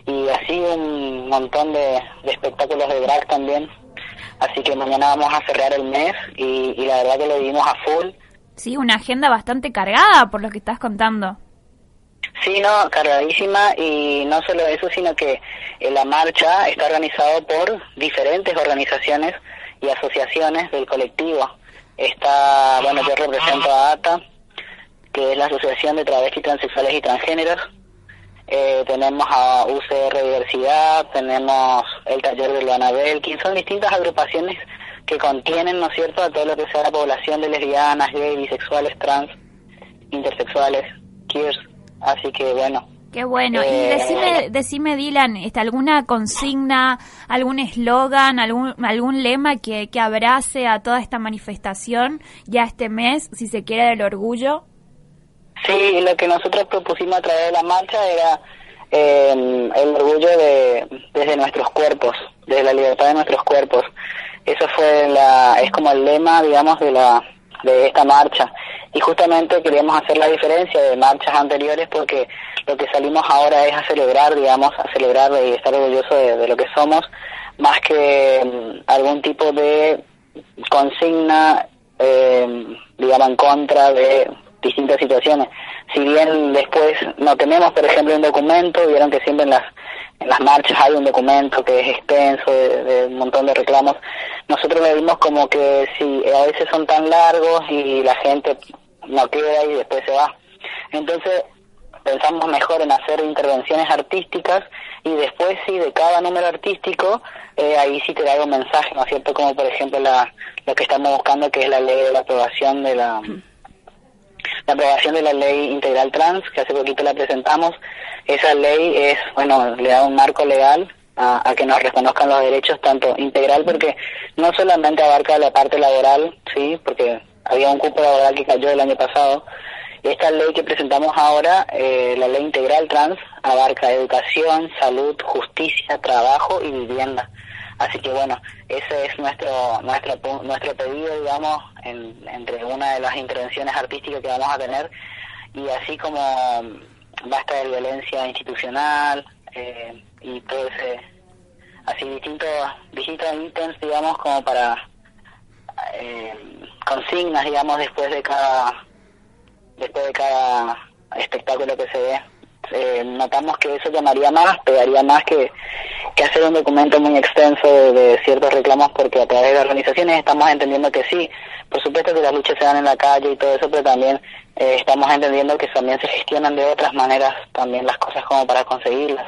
S12: y así un montón de, de espectáculos de drag también. Así que mañana vamos a cerrar el mes y, y la verdad que lo vivimos a full.
S3: Sí, una agenda bastante cargada por lo que estás contando.
S12: Sí, no, cargadísima y no solo eso, sino que eh, la marcha está organizado por diferentes organizaciones y asociaciones del colectivo. Está, bueno, yo represento a ATA, que es la Asociación de Travestis, Transexuales y Transgéneros. Eh, tenemos a UCR Diversidad, tenemos el Taller de Luana Belkin, son distintas agrupaciones que contienen, ¿no es cierto?, a todo lo que sea la población de lesbianas, gays, bisexuales, trans, intersexuales, queers. Así que bueno,
S3: Qué bueno. Y
S12: Eh,
S3: decime, decime Dylan, este, ¿alguna consigna, algún eslogan, algún, algún lema que, que abrace a toda esta manifestación ya este mes, si se quiere, del orgullo?
S12: Sí, lo que nosotros propusimos a través de la marcha era eh, el orgullo de desde nuestros cuerpos, desde la libertad de nuestros cuerpos. Eso fue la es como el lema, digamos, de la de esta marcha. Y justamente queríamos hacer la diferencia de marchas anteriores porque lo que salimos ahora es a celebrar, digamos, a celebrar y estar orgullosos de, de lo que somos, más que mm, algún tipo de consigna, eh, digamos, en contra de distintas situaciones. Si bien después no tenemos, por ejemplo, un documento, vieron que siempre en las en las marchas hay un documento que es extenso, de, un montón de reclamos. Nosotros le vimos como que si a veces son tan largos y la gente no queda y después se va. Entonces, pensamos mejor en hacer intervenciones artísticas y después sí de cada número artístico eh, ahí sí te da un mensaje, ¿no es cierto? Como por ejemplo la, lo que estamos buscando que es la ley de la aprobación de la la aprobación de la ley integral trans, que hace poquito la presentamos. Esa ley es, bueno, le da un marco legal a, a, que nos reconozcan los derechos, tanto integral, porque no solamente abarca la parte laboral, sí, porque había un cupo laboral que cayó el año pasado. Esta ley que presentamos ahora, eh, la ley integral trans, abarca educación, salud, justicia, trabajo y vivienda. Así que bueno, ese es nuestro nuestro nuestro pedido, digamos, en, entre una de las intervenciones artísticas que vamos a tener y así como basta de violencia institucional eh, y todo ese así distintos distintos ítems, digamos, como para eh, consignas, digamos, después de cada después de cada espectáculo que se ve. Eh, notamos que eso llamaría más, pegaría más que, que hacer un documento muy extenso de, ciertos reclamos, porque a través de organizaciones estamos entendiendo que sí, por supuesto que las luchas se dan en la calle y todo eso, pero también eh, estamos entendiendo que también se gestionan de otras maneras también las cosas como para conseguirlas.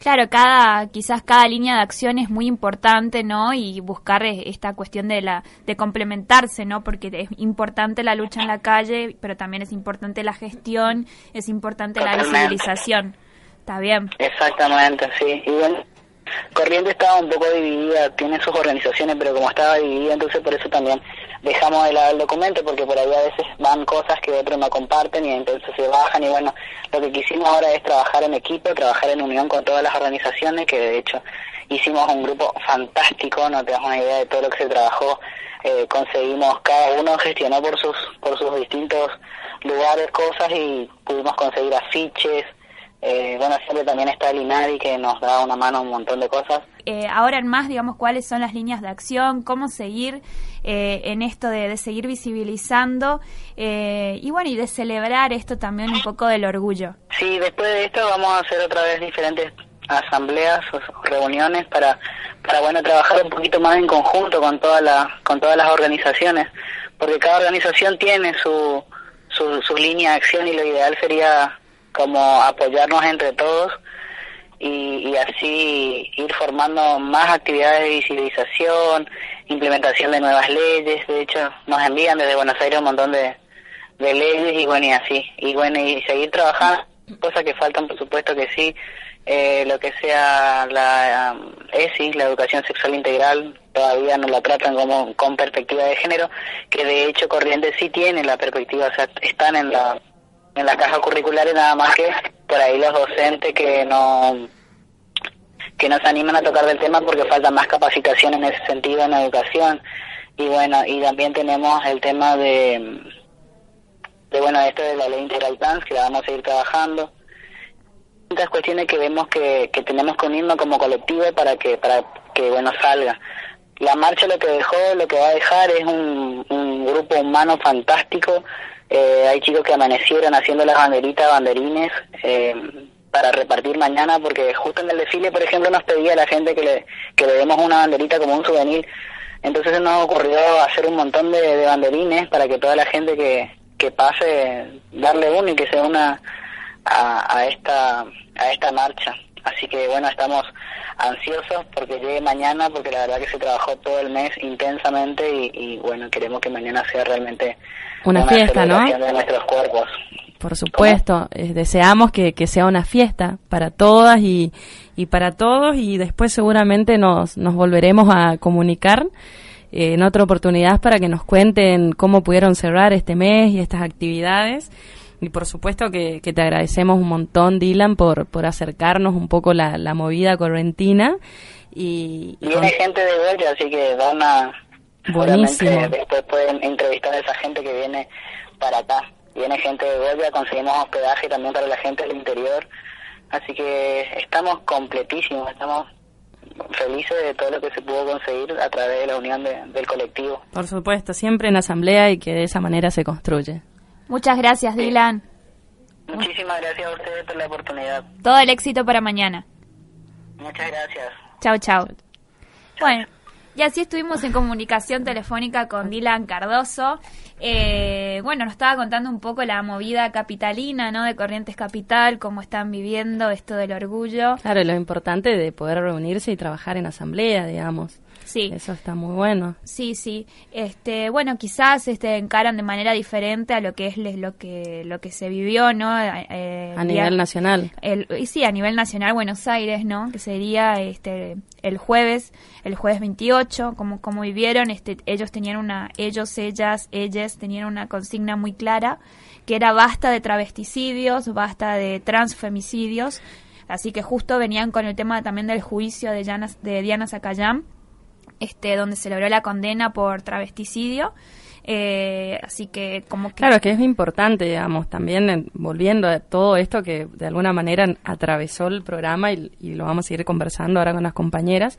S3: Claro, cada quizás cada línea de acción es muy importante, ¿no? Y buscar esta cuestión de la de complementarse, ¿no? Porque es importante la lucha en la calle, pero también es importante la gestión, es importante la visibilización. Está bien.
S12: Exactamente, sí. Y bueno, Corriente estaba un poco dividida, tiene sus organizaciones, pero como estaba dividida, entonces por eso también dejamos de lado el documento, porque por ahí a veces van cosas que otros no comparten y entonces se bajan. Y bueno, lo que quisimos ahora es trabajar en equipo, trabajar en unión con todas las organizaciones, que de hecho hicimos un grupo fantástico, no te das una idea de todo lo que se trabajó. Eh, conseguimos, cada uno gestionó por sus, por sus distintos lugares cosas y pudimos conseguir afiches, eh, bueno, siempre también está el INADI que nos da una mano a un montón de cosas.
S3: Eh, ahora en más, digamos, cuáles son las líneas de acción, cómo seguir eh, en esto de, seguir visibilizando eh, y bueno, y de celebrar esto también un poco del orgullo.
S12: Sí, después de esto vamos a hacer otra vez diferentes asambleas o reuniones para, para bueno, trabajar un poquito más en conjunto con, toda la, con todas las organizaciones, porque cada organización tiene su, su, su línea de acción y lo ideal sería como apoyarnos entre todos y, así ir formando más actividades de visibilización, implementación de nuevas leyes. De hecho, nos envían desde Buenos Aires un montón de, leyes y bueno, y así. Y bueno, y seguir trabajando, cosas que faltan, por supuesto que sí. Eh, lo que sea la um, ESI, la educación sexual integral, todavía no la tratan como con perspectiva de género, que de hecho Corrientes sí tiene la perspectiva, o sea, están en la en la caja curricular y nada más que por ahí los docentes que no que nos animan a tocar del tema porque falta más capacitación en ese sentido en la educación. Y bueno y también tenemos el tema de de bueno esto de la ley integral trans que la vamos a ir trabajando. Muchas cuestiones que vemos que, que tenemos que unirnos como colectivo para que para que bueno salga. La marcha lo que dejó lo que va a dejar es un, un grupo humano fantástico eh, hay chicos que amanecieron haciendo las banderitas, banderines, eh, para repartir mañana, porque justo en el desfile, por ejemplo, nos pedía la gente que le, que le demos una banderita como un souvenir. Entonces nos ocurrió hacer un montón de, banderines para que toda la gente que, que pase, darle uno y que se una a, a, esta, a esta marcha. Así que bueno, estamos ansiosos porque llegue mañana, porque la verdad que se trabajó todo el mes intensamente y, y bueno, queremos que mañana sea realmente
S4: una, fiesta, ¿no?
S12: De nuestros cuerpos.
S4: Por supuesto, eh, deseamos que, que, sea una fiesta para todas y, y para todos y después seguramente nos, nos volveremos a comunicar eh, en otra oportunidad para que nos cuenten cómo pudieron cerrar este mes y estas actividades. Y por supuesto que, que te agradecemos un montón, Dylan, por, por acercarnos un poco la, la movida correntina. Y,
S12: Viene gente de Goya, así que van a...
S4: Buenísimo.
S12: Después pueden entrevistar a esa gente que viene para acá. Viene gente de Goya, conseguimos hospedaje también para la gente del interior. Así que estamos completísimos, estamos felices de todo lo que se pudo conseguir a través de la unión del colectivo.
S4: Por supuesto, siempre en asamblea y que de esa manera se construye.
S3: Muchas gracias, Dylan.
S12: Muchísimas gracias a ustedes por la oportunidad.
S3: Todo el éxito para mañana.
S12: Muchas gracias.
S3: Chao, chao. Bueno, Y así estuvimos en comunicación telefónica con Dylan Cardoso. Eh, bueno, nos estaba contando un poco la movida capitalina, ¿no? De Corrientes Capital, cómo están viviendo esto del orgullo.
S4: Claro, lo importante de poder reunirse y trabajar en asamblea, digamos.
S3: Sí.
S4: Eso está muy bueno.
S3: Sí, sí. Este, bueno, quizás este encaran de manera diferente a lo que es les- lo que lo que se vivió, ¿no? Eh,
S4: A
S3: el
S4: nivel
S3: día-
S4: nacional.
S3: el, y sí, a nivel nacional, Buenos Aires, ¿no? Que sería este el jueves, el jueves 28, como como vivieron, este ellos tenían una ellos, ellas, ellas tenían una consigna muy clara que era basta de travesticidios, basta de transfemicidios. Así que justo venían con el tema también del juicio de, Diana- de Diana Zacayán, este, donde se logró la condena por travesticidio. Eh, así que como que...
S4: Claro, que es importante, digamos, también en- volviendo a todo esto que de alguna manera atravesó el programa y, y lo vamos a seguir conversando ahora con las compañeras,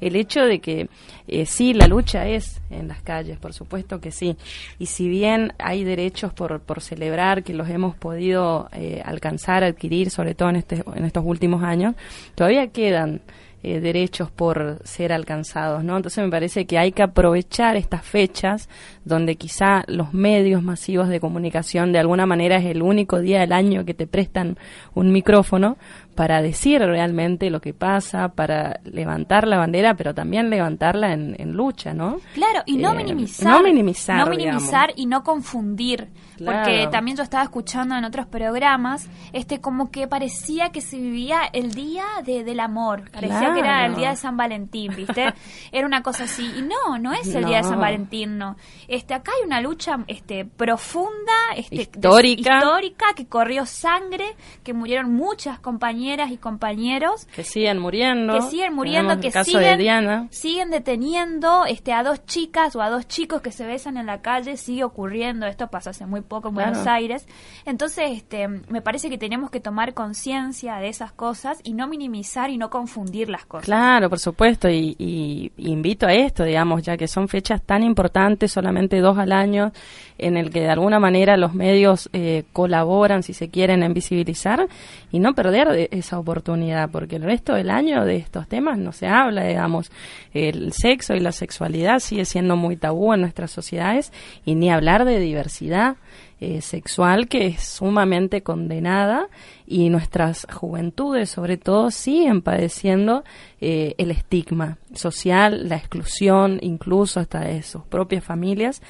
S4: el hecho de que eh, sí, la lucha es en las calles, por supuesto que sí, y si bien hay derechos por, por celebrar que los hemos podido eh, alcanzar, adquirir, sobre todo en, este, en estos últimos años, todavía quedan eh, derechos por ser alcanzados, ¿no? Entonces me parece que hay que aprovechar estas fechas donde quizá los medios masivos de comunicación de alguna manera es el único día del año que te prestan un micrófono para decir realmente lo que pasa, para levantar la bandera, pero también levantarla en, en lucha, ¿no?
S3: Claro, y no
S4: Eh,
S3: minimizar.
S4: no minimizar,
S3: No minimizar
S4: digamos.
S3: y no confundir.
S4: Claro.
S3: Porque también yo estaba escuchando en otros programas, este como que parecía que se vivía el día de, del amor. Parecía que era el día de San Valentín, ¿viste? era una cosa así. Y no, no es el día de San. Valentín, no. Este, acá hay una lucha este, profunda, este, de-
S4: Histórica.
S3: histórica, que corrió sangre, que murieron muchas compañeras y compañeros.
S4: Que siguen muriendo.
S3: Que siguen muriendo,
S4: Tenemos
S3: que siguen,
S4: de Diana.
S3: siguen deteniendo este, a dos chicas o a dos chicos que se besan en la calle, sigue ocurriendo, esto pasó hace muy poco en
S4: Claro.
S3: Buenos Aires. Entonces, este, me parece que tenemos que tomar conciencia de esas cosas y no minimizar y no confundir las cosas.
S4: Claro, por supuesto, y, y invito a esto, digamos, ya que son fechas tan importantes, solamente dos al año, en el que de alguna manera los medios eh, colaboran, si se quieren, en visibilizar y no perder de- esa oportunidad, porque el resto del año de estos temas no se habla, digamos, el sexo y la sexualidad sigue siendo muy tabú en nuestras sociedades y ni hablar de diversidad eh, sexual que es sumamente condenada y nuestras juventudes sobre todo siguen padeciendo eh, el estigma social, la exclusión incluso hasta de sus propias familias.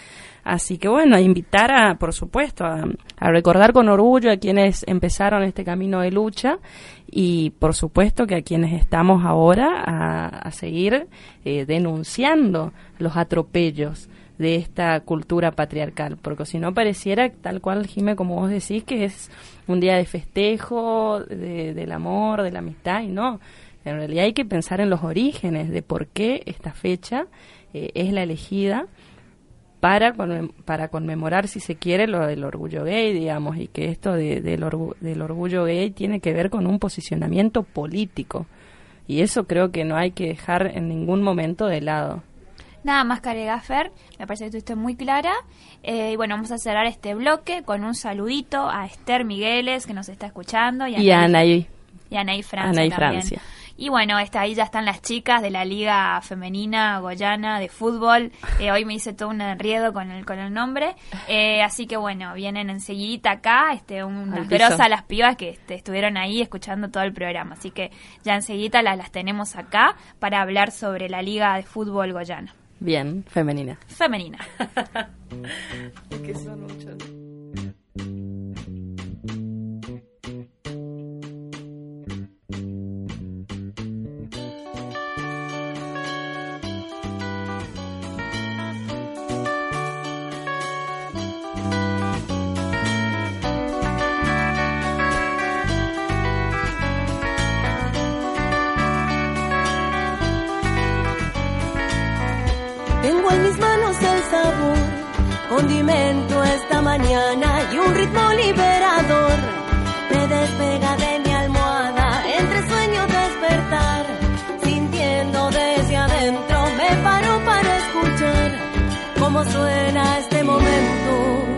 S4: Así que bueno, invitar a, por supuesto, a, a recordar con orgullo a quienes empezaron este camino de lucha y por supuesto que a quienes estamos ahora a, a seguir eh, denunciando los atropellos de esta cultura patriarcal, porque si no pareciera tal cual, Jime, como vos decís, que es un día de festejo, de- del amor, de la amistad, y no, en realidad hay que pensar en los orígenes de por qué esta fecha eh, es la elegida para, para conmemorar, si se quiere, lo del orgullo gay, digamos, y que esto de- del, orgu- del orgullo gay tiene que ver con un posicionamiento político. Y eso creo que no hay que dejar en ningún momento de lado.
S3: Nada más que agregar, Fer, me parece que estuviste muy clara. Eh, y bueno, vamos a cerrar este bloque con un saludito a Esther Migueles, que nos está escuchando. Y a,
S4: Y Anaí.
S3: Y a Anaí Francia.
S4: Anaí. Francia.
S3: Y bueno, está, ahí ya están las chicas de la Liga Femenina Goyana de Fútbol. Eh, hoy me hice todo un enriedo con el, con el nombre. Eh, así que bueno, vienen enseguida acá, este, unas grosas las pibas que este, estuvieron ahí escuchando todo el programa. Así que ya enseguida las, las tenemos acá para hablar sobre la Liga de Fútbol Goyana.
S4: Bien, femenina.
S3: Femenina.
S4: que son muchos.
S13: En mis manos el sabor, condimento esta mañana y un ritmo liberador. Me despega de mi almohada, entre sueño despertar, sintiendo desde adentro, me paro para escuchar cómo suena este momento.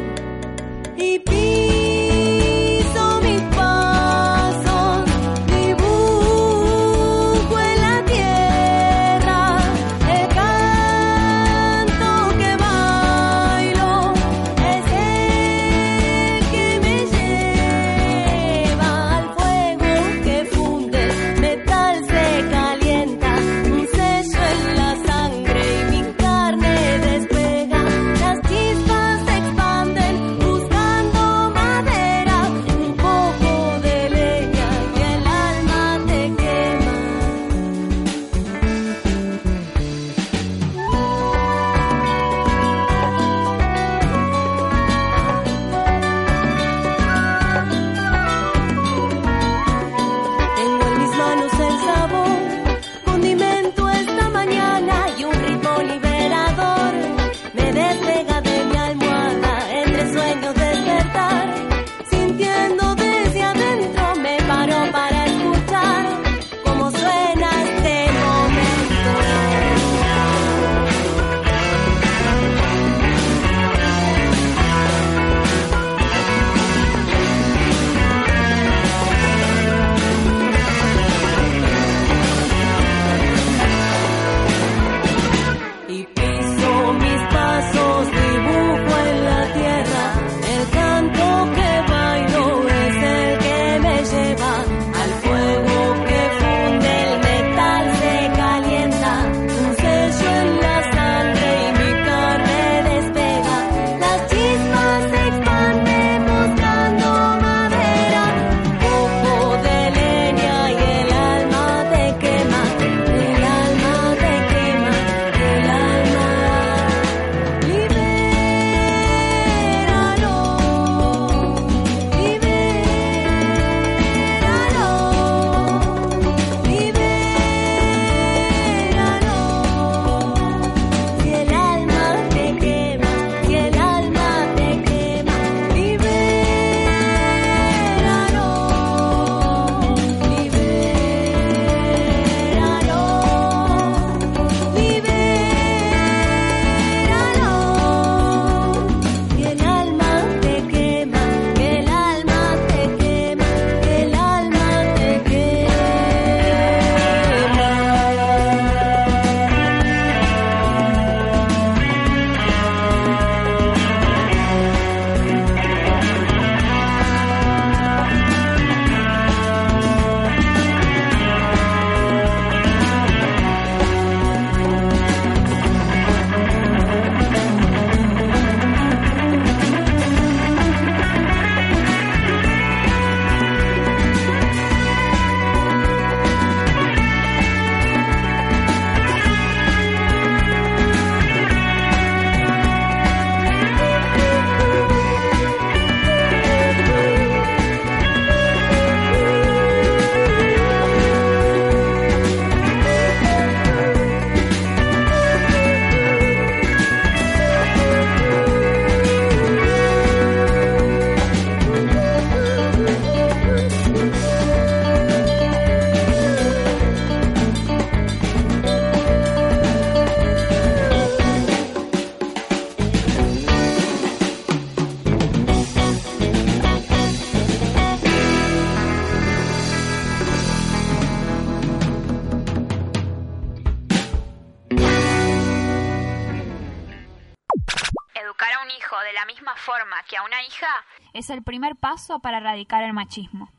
S3: Es el primer paso para erradicar el machismo.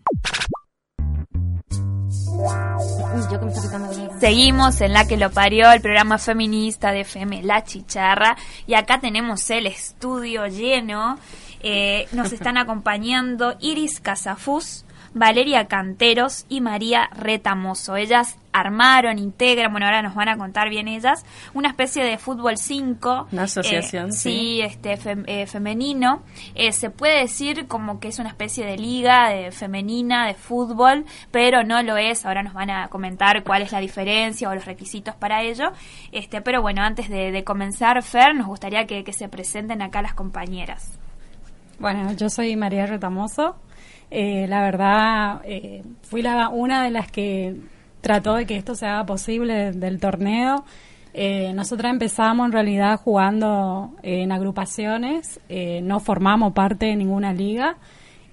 S3: Seguimos en la que lo parió, el programa feminista de FM La Chicharra, y acá tenemos el estudio lleno. Eh, nos están acompañando Iris Casafus, Valeria Canteros y María Retamoso. Ellas armaron, integran, bueno, ahora nos van a contar bien ellas, una especie de fútbol 5.
S4: Una asociación,
S3: eh,
S4: sí.
S3: sí. este fem- eh, femenino. Eh, se puede decir como que es una especie de liga de femenina de fútbol, pero no lo es. Ahora nos van a comentar cuál es la diferencia o los requisitos para ello. Este, pero bueno, antes de, de comenzar, Fer, nos gustaría que, que se presenten acá las compañeras.
S14: Bueno, yo soy María Retamoso. Eh, la verdad, eh, fui la, una de las que trató de que esto se haga posible del torneo. Eh, nosotras empezamos en realidad jugando en agrupaciones, eh, no formamos parte de ninguna liga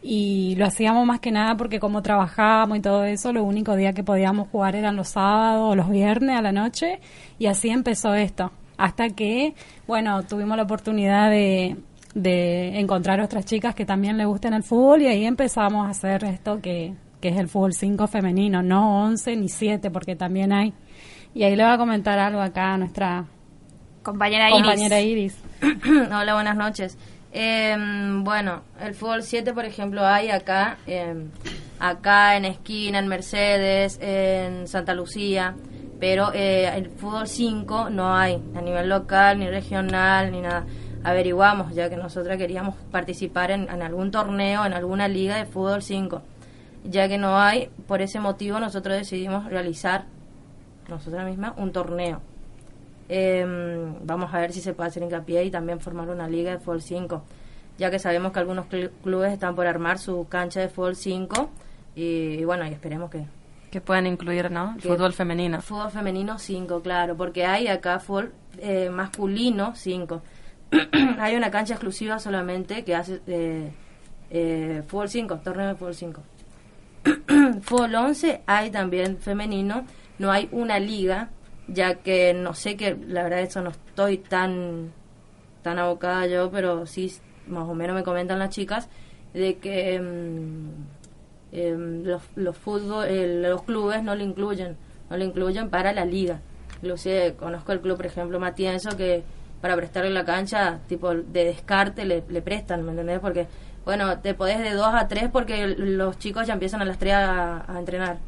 S14: y lo hacíamos más que nada porque como trabajábamos y todo eso, los únicos días que podíamos jugar eran los sábados o los viernes a la noche y así empezó esto. Hasta que, bueno, tuvimos la oportunidad de, de encontrar otras chicas que también le gusten el fútbol y ahí empezamos a hacer esto que, que es el fútbol 5 femenino, no 11 ni 7 porque también hay. Y ahí le va a comentar algo acá a nuestra
S3: compañera
S14: compañera Iris.
S15: Hola, buenas noches. Eh, bueno, el fútbol 7, por ejemplo, hay acá, eh, acá en Esquina, en Mercedes, en Santa Lucía, pero eh, el fútbol 5 no hay a nivel local, ni regional, ni nada. Averiguamos, ya que nosotros queríamos participar en, en algún torneo, en alguna liga de fútbol 5. Ya que no hay, por ese motivo nosotros decidimos realizar, nosotras mismas, un torneo. Eh, vamos a ver si se puede hacer hincapié y también formar una liga de fútbol 5, ya que sabemos que algunos cl- clubes están por armar su cancha de fútbol 5 y, y bueno, y esperemos que...
S4: Que puedan incluir, ¿no? El fútbol femenino.
S15: Fútbol femenino 5, claro, porque hay acá fútbol eh, masculino 5. hay una cancha exclusiva solamente que hace eh, eh, fútbol 5, torneo de fútbol 5. fútbol 11 hay también femenino, no hay una liga, ya que no sé que la verdad eso no estoy tan tan abocada yo, pero sí más o menos me comentan las chicas de que mm, em, los los fútbol eh, los clubes no lo incluyen, no lo incluyen para la liga. Inclusive conozco el club, por ejemplo, Matienzo que para prestarle la cancha tipo de descarte le, le prestan, ¿me entendés? Porque bueno, te podés de 2 a 3 porque los chicos ya empiezan a las 3 a, a entrenar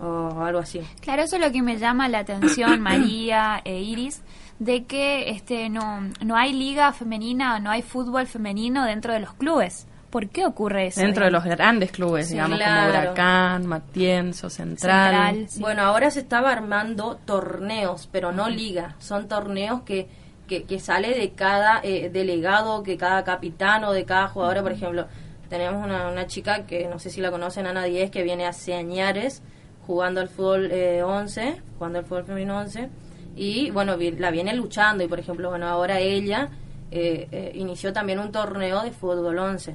S15: o algo así.
S3: Claro, eso es lo que me llama la atención, María e Iris, de que este no, no hay liga femenina, no hay fútbol femenino dentro de los clubes. ¿Por qué ocurre eso?
S4: Dentro de los grandes clubes,
S15: Sí,
S4: digamos,
S15: claro.
S4: como Huracán, Matienzo, Central.
S15: Bueno, ahora se estaba armando torneos, pero no liga. Son torneos que, que, que sale de cada eh, delegado, que cada capitano, de cada jugador. Por ejemplo, tenemos una, una chica que no sé si la conocen, Ana 10, que viene hace añares jugando al fútbol eh, 11, jugando al fútbol femenino 11. Y bueno, la viene luchando. Y por ejemplo, bueno, ahora ella eh, eh, inició también un torneo de fútbol 11.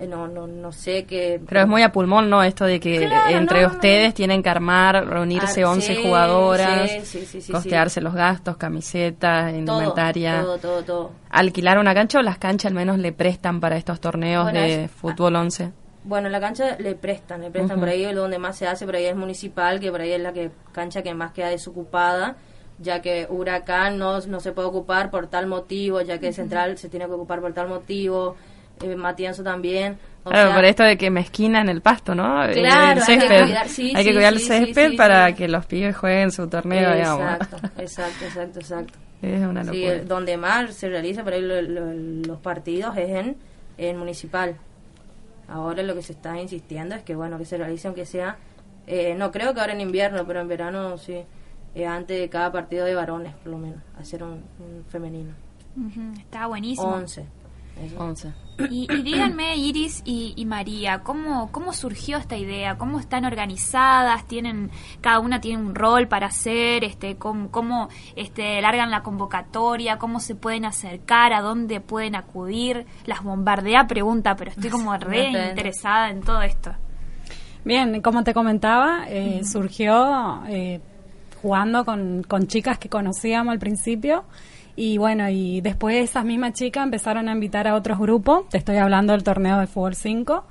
S15: Eh, no, no, no sé qué.
S4: Pero es muy a pulmón, ¿no? Esto de que
S15: Claro,
S4: entre
S15: no, no.
S4: ustedes tienen que armar, reunirse
S15: Ah,
S4: 11
S15: sí,
S4: jugadoras,
S15: sí, sí,
S4: costearse los gastos, camisetas, indumentaria.
S15: Todo, todo, todo.
S4: ¿Alquilar una cancha o las canchas al menos le prestan para estos torneos
S15: Bueno,
S4: de
S15: es-
S4: fútbol 11?
S15: Bueno, la cancha le prestan, le prestan por ahí es donde más se hace, por ahí es municipal, que por ahí es la que cancha que más queda desocupada, ya que Huracán no, no se puede ocupar por tal motivo, ya que. Central se tiene que ocupar por tal motivo, eh, Matienzo también. O
S4: Claro,
S15: sea,
S4: por esto de que mezquina en el pasto, ¿no? El-
S15: Claro,
S4: el
S15: hay que
S4: césped.
S15: cuidar, sí,
S4: Hay que cuidar
S15: sí,
S4: el césped
S15: sí,
S4: para
S15: sí.
S4: que los pibes jueguen su torneo, digamos.
S15: Exacto, exacto, exacto, exacto, exacto.
S4: Es una locura.
S15: el- donde más se realiza por ahí lo- lo- los partidos es en, en municipal. Ahora lo que se está insistiendo es que bueno que se realice aunque sea, eh, no creo que ahora en invierno, pero en verano sí, eh, antes de cada partido de varones por lo menos, hacer un, un femenino.
S3: Ujú, Está buenísimo.
S15: 11.
S4: 11.
S3: Y, y díganme, Iris y, y María, ¿cómo, ¿cómo surgió esta idea? ¿Cómo están organizadas? ¿Tienen, cada una tiene un rol para hacer? Este, ¿Cómo, cómo este, largan la convocatoria? ¿Cómo se pueden acercar? ¿A dónde pueden acudir? Las bombardea pregunta, pero estoy como re interesada en todo esto.
S14: Bien, como te comentaba, eh, surgió eh, jugando con, con chicas que conocíamos al principio Y bueno, y después esas mismas chicas empezaron a invitar a otros grupos, te estoy hablando del torneo de fútbol 5,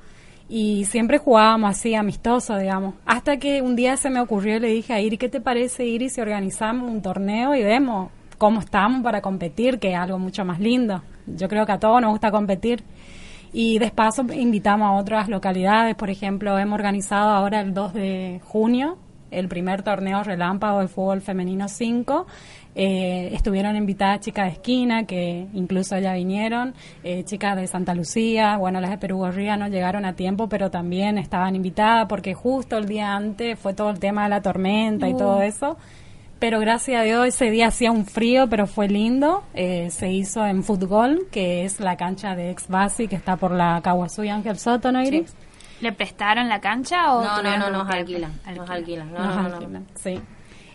S14: y siempre jugábamos así amistoso, digamos. Hasta que un día se me ocurrió y le dije a Iri, ¿qué te parece Iri si organizamos un torneo y vemos cómo estamos para competir, que es algo mucho más lindo? Yo creo que a todos nos gusta competir. Y de paso invitamos a otras localidades, por ejemplo, hemos organizado ahora el 2 de junio el primer torneo relámpago de fútbol femenino 5. Eh, estuvieron invitadas chicas de esquina, que incluso ya vinieron, eh, chicas de Santa Lucía, bueno, las de Perú Gorría no llegaron a tiempo, pero también estaban invitadas porque justo el día antes fue todo el tema de la tormenta y todo eso. Pero gracias a Dios ese día hacía un frío, pero fue lindo. Eh, se hizo en Fútbol, que es la cancha de ex basi que está por la y Ángel Soto, ¿no, Iris?
S3: ¿Le prestaron la cancha o
S15: No, no, no, nos alquilan, nos alquilan. No,
S14: Nos
S15: no, no,
S14: Sí.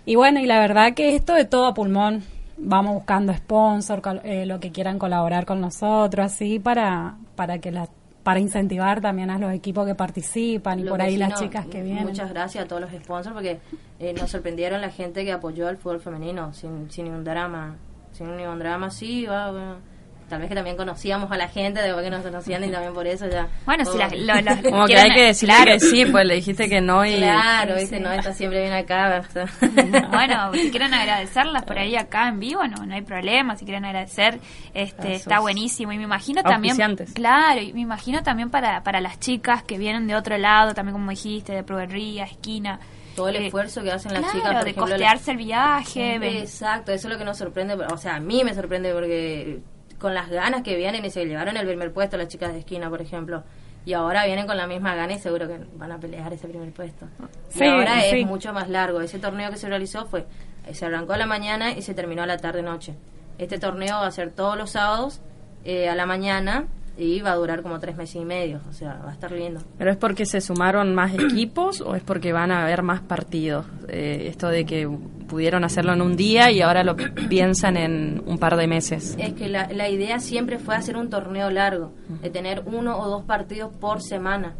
S14: Y bueno, y la verdad que esto de todo a pulmón. Vamos buscando sponsor, eh, lo que quieran colaborar con nosotros, así para para que la para incentivar también a los equipos que participan y
S15: Lo
S14: por ahí las chicas que vienen.
S15: Muchas gracias a todos los sponsors porque eh, nos sorprendieron la gente que apoyó al fútbol femenino sin, sin ningún drama. Sin ningún drama, sí, va, bueno. Tal vez que también conocíamos a la gente, de que nos conocían y también por eso ya.
S3: Bueno, si
S15: oh.
S3: la- lo- lo-
S4: Como que hay que decirle
S3: claro.
S4: que sí, pues le dijiste que no y...
S15: Claro, viste, no, está siempre bien acá.
S3: Bueno, si quieren agradecerlas por ahí acá en vivo, no, no hay problema. Si quieren agradecer, este,
S4: Esos
S3: está buenísimo. Y me imagino también, claro, y me imagino también para, para las chicas que vienen de otro lado, también como dijiste, de proveería, esquina.
S15: Todo el
S3: Eh,
S15: esfuerzo que hacen las
S3: claro,
S15: chicas, por
S3: de
S15: ejemplo,
S3: costearse el viaje.
S15: Exacto, eso es lo que nos sorprende, o sea, a mí me sorprende porque con las ganas que vienen y se llevaron el primer puesto las chicas de esquina, por ejemplo, y ahora vienen con la misma gana y seguro que van a pelear ese primer puesto.
S14: Sí,
S15: y ahora
S14: sí.
S15: es mucho más largo. Ese torneo que se realizó fue, se arrancó a la mañana y se terminó a la tarde-noche. Este torneo va a ser todos los sábados eh, a la mañana y va a durar como tres meses y medio, o sea, va a estar lindo.
S4: ¿Pero es porque se sumaron más equipos o es porque van a haber más partidos? Eh, esto de que pudieron hacerlo en un día y ahora lo piensan en un par de meses.
S15: Es que la, la idea siempre fue hacer un torneo largo, de tener uno o dos partidos por semana,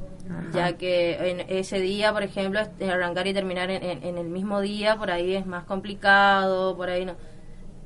S15: ya que en ese día, por ejemplo, arrancar y terminar en, en- en el mismo día, por ahí es más complicado, por ahí no.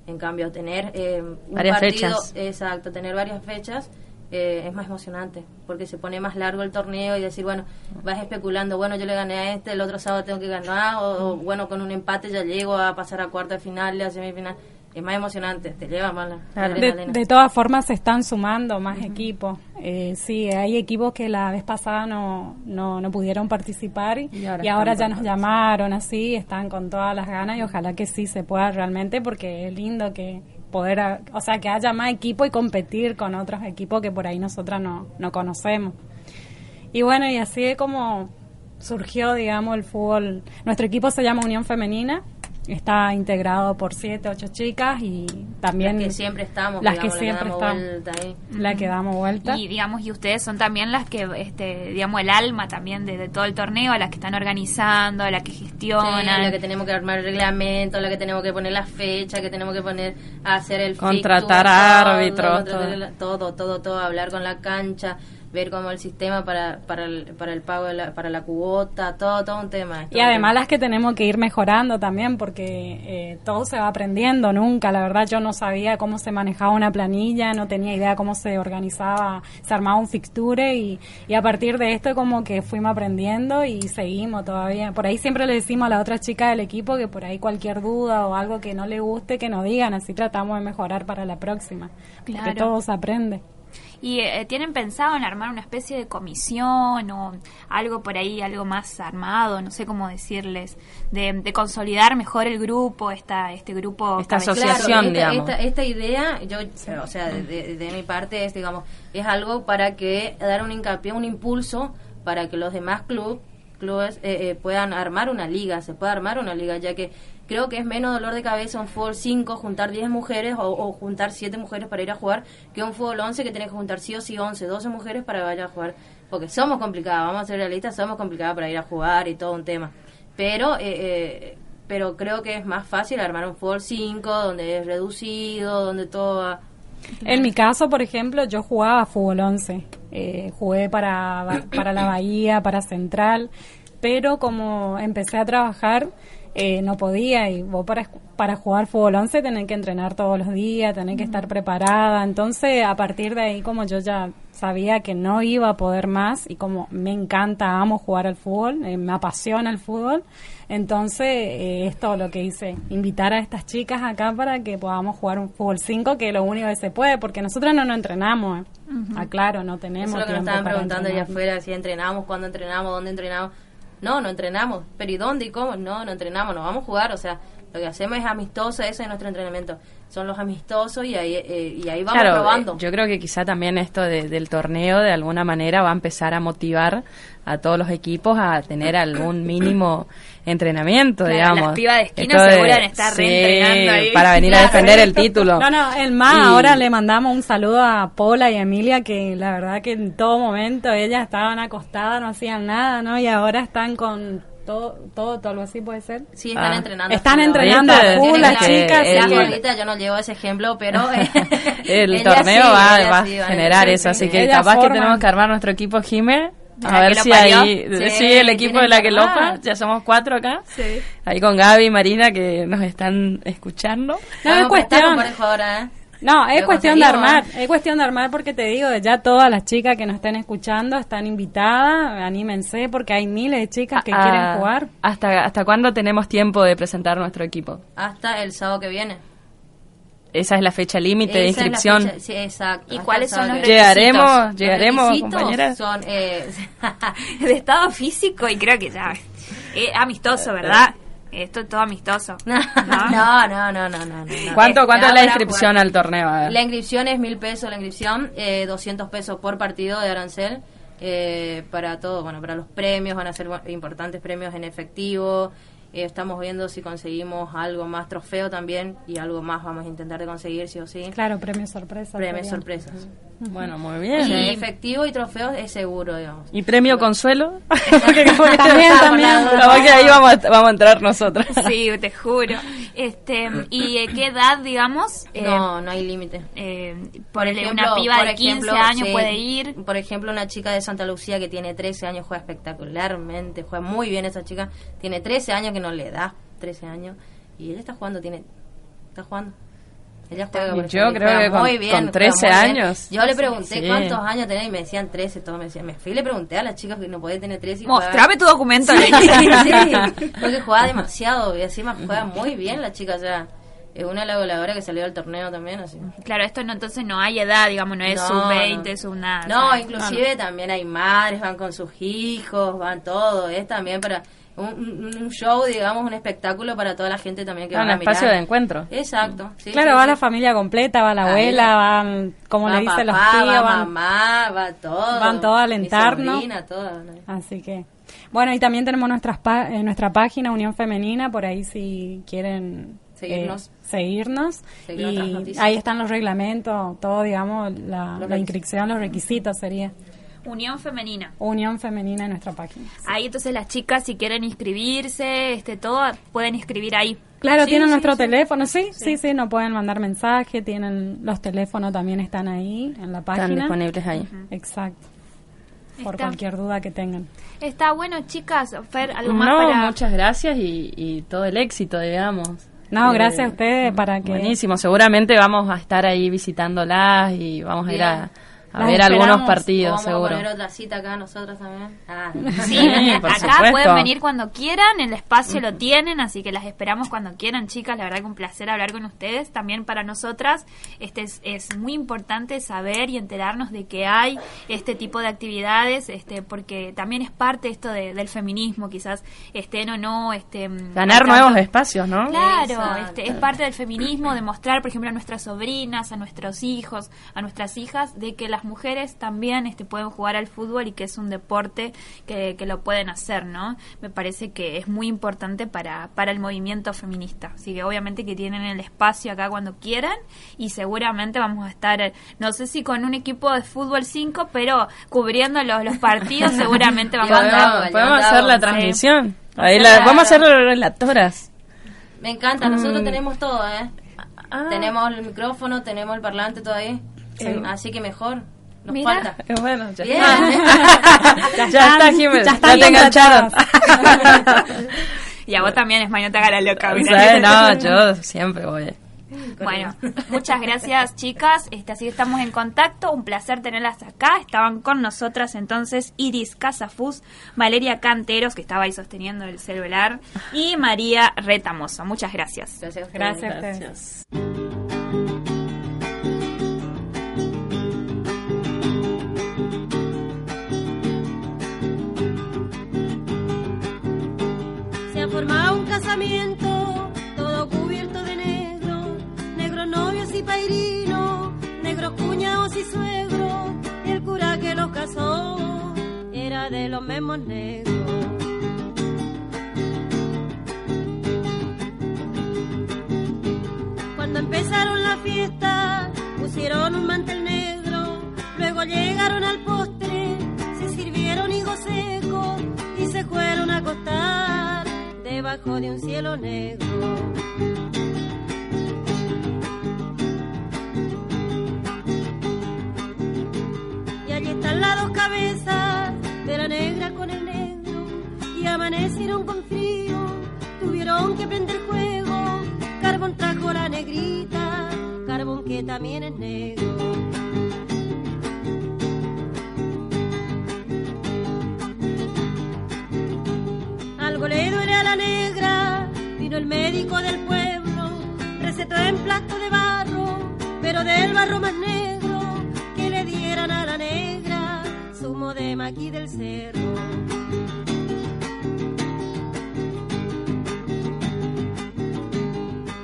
S15: En cambio, tener eh, un
S4: Varias
S15: partido,
S4: fechas.
S15: exacto, tener varias fechas eh, es más emocionante, porque se pone más largo el torneo y decir, bueno, vas especulando, bueno, yo le gané a este, el otro sábado tengo que ganar, o, o, bueno, con un empate ya llego a pasar a cuarta final, a semifinal. Es más emocionante, te lleva más la, la
S14: De, todas formas se están sumando más equipos. Eh, sí, hay equipos que la vez pasada no, no, no pudieron participar y,
S4: Y ahora
S14: y ahora
S4: están
S14: ya nos llamaron así, están con todas las ganas y ojalá que sí se pueda realmente porque es lindo que poder, o sea, que haya más equipo y competir con otros equipos que por ahí nosotras no, no conocemos. Y bueno, y así es como surgió, digamos, el fútbol. Nuestro equipo se llama Unión Femenina, está integrado por siete, ocho chicas y también
S15: Las que siempre estamos,
S14: las que
S15: digamos, la que
S14: siempre
S15: damos
S14: estamos,
S15: vuelta ahí.
S14: la que damos vuelta.
S3: Y digamos, y ustedes son también las que, este, digamos, el alma también de, de todo el torneo, las que están organizando, las que gestionan.
S15: Sí, la que tenemos que armar el reglamento, la que tenemos que poner la fecha, que tenemos que poner a hacer el
S4: Contratar
S15: fixture,
S4: árbitros, todo.
S15: todo, todo, todo, hablar con la cancha, ver cómo el sistema para para el, para el pago de la, para la cuota, todo todo un tema.
S14: Y además las que tenemos que ir mejorando también porque eh, todo se va aprendiendo nunca. La verdad yo no sabía cómo se manejaba una planilla, no tenía idea cómo se organizaba, se armaba un fixture y, y a partir de esto como que fuimos aprendiendo y seguimos todavía. Por ahí siempre le decimos a la otra chica del equipo que por ahí cualquier duda o algo que no le guste que nos digan, así tratamos de mejorar para la próxima.
S3: Claro.
S14: Porque todo se aprende.
S3: ¿Y eh, tienen pensado en armar una especie de comisión o algo por ahí, algo más armado, no sé cómo decirles, de, de consolidar mejor el grupo, esta, este grupo?
S4: Esta asociación,
S15: esta,
S4: digamos.
S15: Esta, esta idea, yo, o sea, de, de- de mi parte es, digamos, es algo para que dar un hincapié, un impulso para que los demás club, clubes eh, eh, puedan armar una liga, se pueda armar una liga, ya que creo que es menos dolor de cabeza un fútbol 5 juntar 10 mujeres o, o juntar 7 mujeres para ir a jugar que un fútbol 11 que tenés que juntar sí o sí 11, 12 mujeres para vaya a jugar. Porque somos complicadas, vamos a ser realistas, somos complicadas para ir a jugar y todo un tema. Pero eh, eh, pero creo que es más fácil armar un fútbol 5 donde es reducido, donde todo va-
S14: En mi caso, por ejemplo, yo jugaba fútbol 11. Eh, jugué para, para la Bahía, para Central, pero como empecé a trabajar, eh, no podía y vos para, para jugar fútbol 11 tenés que entrenar todos los días, tenés que estar preparada. Entonces, a partir de ahí, como yo ya sabía que no iba a poder más y como me encanta, amo jugar al fútbol, eh, me apasiona el fútbol, entonces eh, es todo lo que hice, invitar a estas chicas acá para que podamos jugar un fútbol 5, que es lo único que se puede, porque nosotros no nos entrenamos, eh. aclaro, no tenemos
S15: Eso es lo que nos estaban preguntando allá afuera, si entrenamos, cuándo entrenamos, dónde entrenamos. No, no entrenamos. ¿Pero y dónde y cómo? No, no entrenamos, no vamos a jugar. O sea, lo que hacemos es amistoso, ese es nuestro entrenamiento. Son los amistosos y ahí, eh, y ahí vamos
S4: Claro,
S15: probando.
S4: eh, yo creo que quizá también esto de- del torneo de alguna manera va a empezar a motivar a todos los equipos a tener algún mínimo entrenamiento,
S3: Claro,
S4: digamos.
S3: las pibas de esquina a estar
S4: sí,
S3: reentrenando ahí.
S4: para venir a defender el título.
S14: No, no, el más,
S4: Y-
S14: ahora le mandamos un saludo a Paula y a Emilia, que la verdad que en todo momento ellas estaban acostadas, no hacían nada, ¿no? Y ahora están con todo, todo, todo algo así puede ser.
S15: Sí, están
S4: Ah.
S15: entrenando.
S14: Están entrenando las
S4: que-
S14: chicas.
S15: ahorita yo no llevo ese ejemplo, pero eh,
S4: el torneo
S15: sí,
S4: va, va
S15: sí,
S4: a generar
S15: sí,
S4: eso,
S15: sí.
S4: así que
S14: Ella
S4: capaz que tenemos que armar nuestro equipo.
S3: La
S4: A ver si ahí,
S15: Sí,
S4: sí, el equipo de la
S15: que
S4: lopa, ya somos cuatro acá.
S3: Sí.
S4: Ahí con Gaby y Marina que nos están escuchando.
S14: No, es
S15: a prestar
S14: cuestión.
S15: jugadoras, ¿eh?
S14: No, es cuestión de armar, es cuestión de armar porque te digo, ya todas las chicas que nos estén escuchando están invitadas, anímense porque hay miles de chicas que
S4: Ah,
S14: quieren jugar.
S4: ¿Hasta, ¿Hasta cuándo tenemos tiempo de presentar nuestro equipo?
S15: Hasta el sábado que viene.
S4: Esa es la fecha límite de inscripción.
S15: fecha- sí, exacto.
S3: ¿Y cuáles son los.
S4: Llegaremos,
S15: Los
S4: llegaremos,
S15: requisitos
S4: compañeras.
S15: Son, eh,
S3: de estado físico y creo que ya es amistoso, ¿verdad? Esto es todo amistoso.
S15: no, no, no, no, no, no, no.
S4: ¿Cuánto, cuánto es la inscripción al torneo? A ver.
S15: La inscripción es mil pesos, la inscripción, eh, 200 pesos por partido de arancel. eh, para todo, bueno, para los premios, van a ser importantes premios en efectivo. Eh, estamos viendo si conseguimos algo más trofeo también y algo más vamos a intentar de conseguir, sí o sí.
S14: Claro, premio sorpresa.
S15: Premios
S14: sería.
S15: sorpresas.
S4: Bueno, muy
S15: O
S4: bien.
S15: sea,
S3: Y-
S15: efectivo y trofeos es seguro, digamos.
S4: ¿Y premio consuelo?
S14: También, también.
S4: Capaz que ahí vamos a, vamos a entrar nosotras.
S3: Sí, te juro. Este, ¿y eh, qué edad, digamos? Eh,
S15: No, no hay límite.
S3: eh,
S15: Por
S3: ponele,
S15: ejemplo,
S3: una piba
S15: por
S3: de 15
S15: ejemplo,
S3: años
S15: sí,
S3: puede ir.
S15: Por ejemplo, una chica de Santa Lucía que tiene 13 años juega espectacularmente, juega muy bien esa chica. Tiene 13 años que no le da 13 años y ella está jugando, tiene está jugando. Ella juega,
S4: Yo
S15: ejemplo,
S4: creo que con-
S15: muy bien,
S4: con
S15: juega
S4: 13
S15: muy bien.
S4: años.
S15: Yo le pregunté
S4: Sí.
S15: cuántos años tenés y me decían 13, todos me decían. Me fui y le pregunté a las chicas que no podía tener 13 y
S3: Mostrame tu documento.
S15: Sí, sí, porque juega demasiado y encima juega muy bien la chica ya. Es una de las goleadoras que salió del torneo también, así.
S3: Claro, esto no, entonces no hay edad, digamos, no es
S15: No,
S3: sub 20,
S15: no.
S3: sub nada.
S15: No,
S3: ¿sabes?
S15: inclusive también hay madres, van con sus hijos, van todo, es también para un, un- un show, digamos, un espectáculo para toda la gente también que
S4: Ah,
S15: va
S4: un
S15: a
S4: espacio
S15: mirar.
S4: de encuentro.
S15: Exacto. sí,
S14: Claro,
S15: sí,
S14: va
S15: sí.
S14: la familia completa, va la
S15: Ahí
S14: abuela,
S15: la-
S14: van, como
S15: Va
S14: le dicen los tíos,
S15: va
S14: van,
S15: mamá, va todo.
S14: van todos a alentarnos.
S15: sobrina, toda.
S14: Así que, bueno, y también tenemos nuestras pa- eh, nuestra página Unión Femenina, por ahí si quieren
S15: Seguirnos.
S14: eh, seguirnos.
S15: Seguir
S14: y ahí están los reglamentos, todo, digamos, la,
S15: Los
S14: la inscripción, los requisitos sería
S3: Unión femenina.
S14: Unión Femenina en nuestra página.
S3: Ahí entonces las chicas si quieren inscribirse, este todo pueden inscribir ahí.
S14: Claro,
S3: Sí,
S14: tienen
S3: sí,
S14: nuestro
S3: sí.
S14: teléfono, sí, sí, sí, nos pueden mandar mensaje, tienen los teléfonos también están ahí en la página.
S4: Están disponibles ahí.
S14: Exacto. Por
S3: Está.
S14: cualquier duda que tengan.
S3: Está bueno, chicas, Fer, algo más
S4: No,
S3: para
S4: muchas gracias y, y todo el éxito, digamos.
S14: No,
S4: Eh,
S14: gracias a ustedes para que
S4: Buenísimo, seguramente vamos a estar ahí visitándolas y vamos a ir a. a ver algunos partidos,
S15: Vamos
S4: seguro.
S15: a poner otra cita acá nosotros también. Ah.
S3: Sí,
S4: por
S3: acá
S4: supuesto.
S3: pueden venir cuando quieran, el espacio lo tienen, así que las esperamos cuando quieran, chicas. La verdad que un placer hablar con ustedes. También para nosotras este es, es muy importante saber y enterarnos de que hay este tipo de actividades, este porque también es parte esto de- del feminismo, quizás estén o no. este
S4: Ganar
S3: al
S4: nuevos espacios, ¿no?
S3: Claro,
S15: Exacto.
S3: este, es parte del feminismo demostrar, por ejemplo, a nuestras sobrinas, a nuestros hijos, a nuestras hijas, de que las mujeres también este, pueden jugar al fútbol y que es un deporte que, que lo pueden hacer, ¿no? Me parece que es muy importante para, para el movimiento feminista. Así que obviamente que tienen el espacio acá cuando quieran y seguramente vamos a estar, no sé si con un equipo de fútbol 5, pero cubriendo los, los partidos seguramente vamos a
S4: Podemos,
S3: estar...
S4: podemos hacer la
S3: Sí.
S4: transmisión. Ahí la- vamos a hacer las relatoras.
S15: Me encanta, nosotros
S4: Mm.
S15: tenemos todo, ¿eh?
S4: Ah.
S15: Tenemos el micrófono, tenemos el parlante todo ahí. Así que mejor. Nos
S3: Mira.
S15: falta.
S4: Eh, Bueno, ya
S15: Bien.
S4: está. ya está, Jiménez.
S14: ya
S4: Ya,
S14: están
S4: te engancharon.
S3: Y a vos también, es no te haga la loca.
S4: O
S3: mira.
S4: sea, no, yo siempre voy.
S3: Bueno, muchas gracias chicas, este, así que estamos en contacto, un placer tenerlas acá, estaban con nosotras entonces Iris Casafus, Valeria Canteros, que estaba ahí sosteniendo el celular, y María Retamoso, muchas gracias.
S15: Gracias,
S14: Gracias a
S13: casamiento, todo cubierto de negro, negros novios y pairinos, negros cuñados y suegros, y el cura que los casó era de los mismos negros. Cuando empezaron la fiesta, pusieron un mantel negro, luego llegaron al postre, se sirvieron higos secos y se fueron a acostar debajo de un cielo negro. Y allí están las dos cabezas de la negra con el negro y amanecieron con frío, tuvieron que prender fuego, carbón trajo la negrita, carbón que también es negro. Le duele la negra, vino el médico del pueblo, recetó en plato de barro, pero del barro más negro, que le dieran a la negra, zumo de maqui del cerro.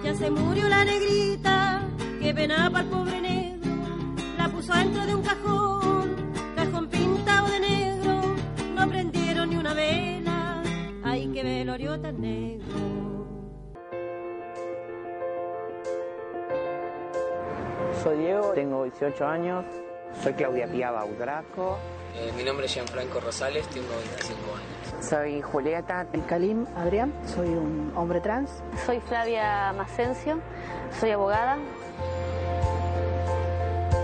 S13: Ya se murió la negrita, que pena el pobre negro, la puso dentro de un cajón, cajón pintado de negro, no prendieron ni una que velorio tan negro.
S16: Soy Diego, tengo 18 años, soy Claudia Pía Baudraco.
S17: Eh, mi nombre es Gianfranco Rosales, tengo 25 años.
S16: Soy Julieta Kalim Adrián, soy un hombre trans.
S18: Soy Flavia Macencio, soy abogada.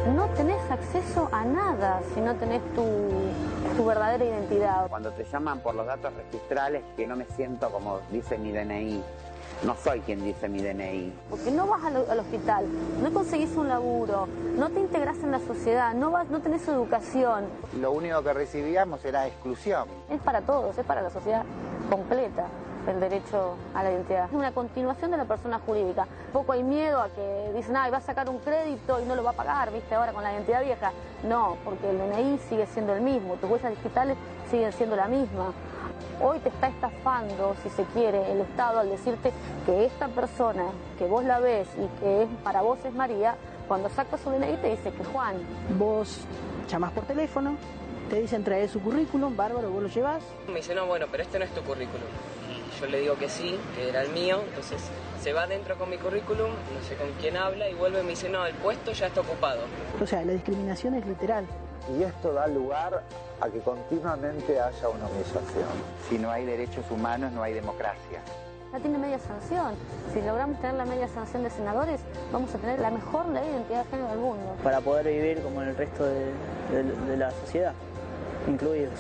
S18: No tenés acceso a nada si no tenés tu, tu verdadera identidad.
S16: Cuando te llaman por los datos registrales, que no me siento como dice mi DNI, no soy quien dice mi DNI.
S18: Porque no vas al, al hospital, no conseguís un laburo, no te integras en la sociedad, no, vas, no tenés educación.
S16: Lo único que recibíamos era exclusión.
S18: Es para todos, es para la sociedad completa el derecho a la identidad. Es una continuación de la persona jurídica. Poco hay miedo a que dicen, ah, va a sacar un crédito y no lo va a pagar, viste, ahora con la identidad vieja. No, porque el DNI sigue siendo el mismo, tus huellas digitales siguen siendo la misma. Hoy te está estafando, si se quiere, el Estado al decirte que esta persona que vos la ves y que es, para vos es María, cuando saca su DNI te dice que Juan.
S16: Vos llamás por teléfono, te dicen traer su currículum, bárbaro, vos lo llevas.
S17: Me dice, no, bueno, pero este no es tu currículum. Yo le digo que sí, que era el mío, entonces se va adentro con mi currículum, no sé con quién habla, y vuelve y me dice, no, el puesto ya está ocupado.
S16: O sea, la discriminación es literal.
S19: Y esto da lugar a que continuamente haya una humillación.
S16: Si no hay derechos humanos, no hay democracia.
S18: Ya tiene media sanción. Si logramos tener la media sanción de senadores, vamos a tener la mejor ley de identidad de género del mundo.
S16: Para poder vivir como en el resto de, de- de la sociedad, incluidos.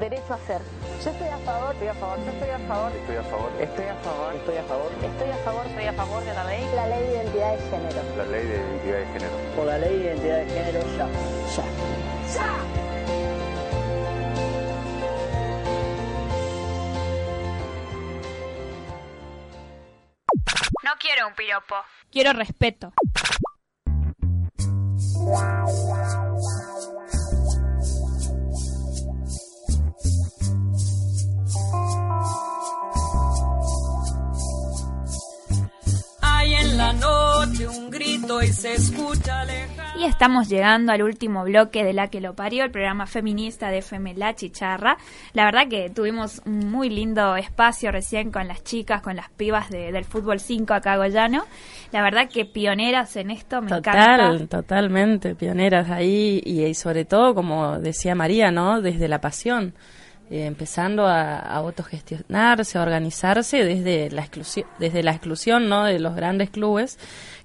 S18: Derecho a ser. Yo estoy a favor, estoy a favor, yo estoy a favor.
S19: Estoy a favor.
S16: Estoy a favor, estoy a favor.
S18: Estoy a favor, estoy a favor de la ley. La ley de identidad de género.
S19: La ley de identidad de género.
S16: Por la ley de identidad de género, ya. Ya.
S3: No quiero un piropo, quiero respeto.
S6: Y se escucha lejano.
S3: Y estamos llegando al último bloque de La que lo parió, el programa feminista de FM La Chicharra. La verdad que tuvimos un muy lindo espacio recién con las chicas, con las pibas de- del fútbol 5 acá Goyano. La verdad que pioneras en esto, me
S4: Total,
S3: encanta.
S4: totalmente, pioneras ahí y, y sobre todo, como decía María, ¿no? Desde la pasión. eh, empezando a, a, autogestionarse, a organizarse desde la exclusión, desde la exclusión ¿no? de los grandes clubes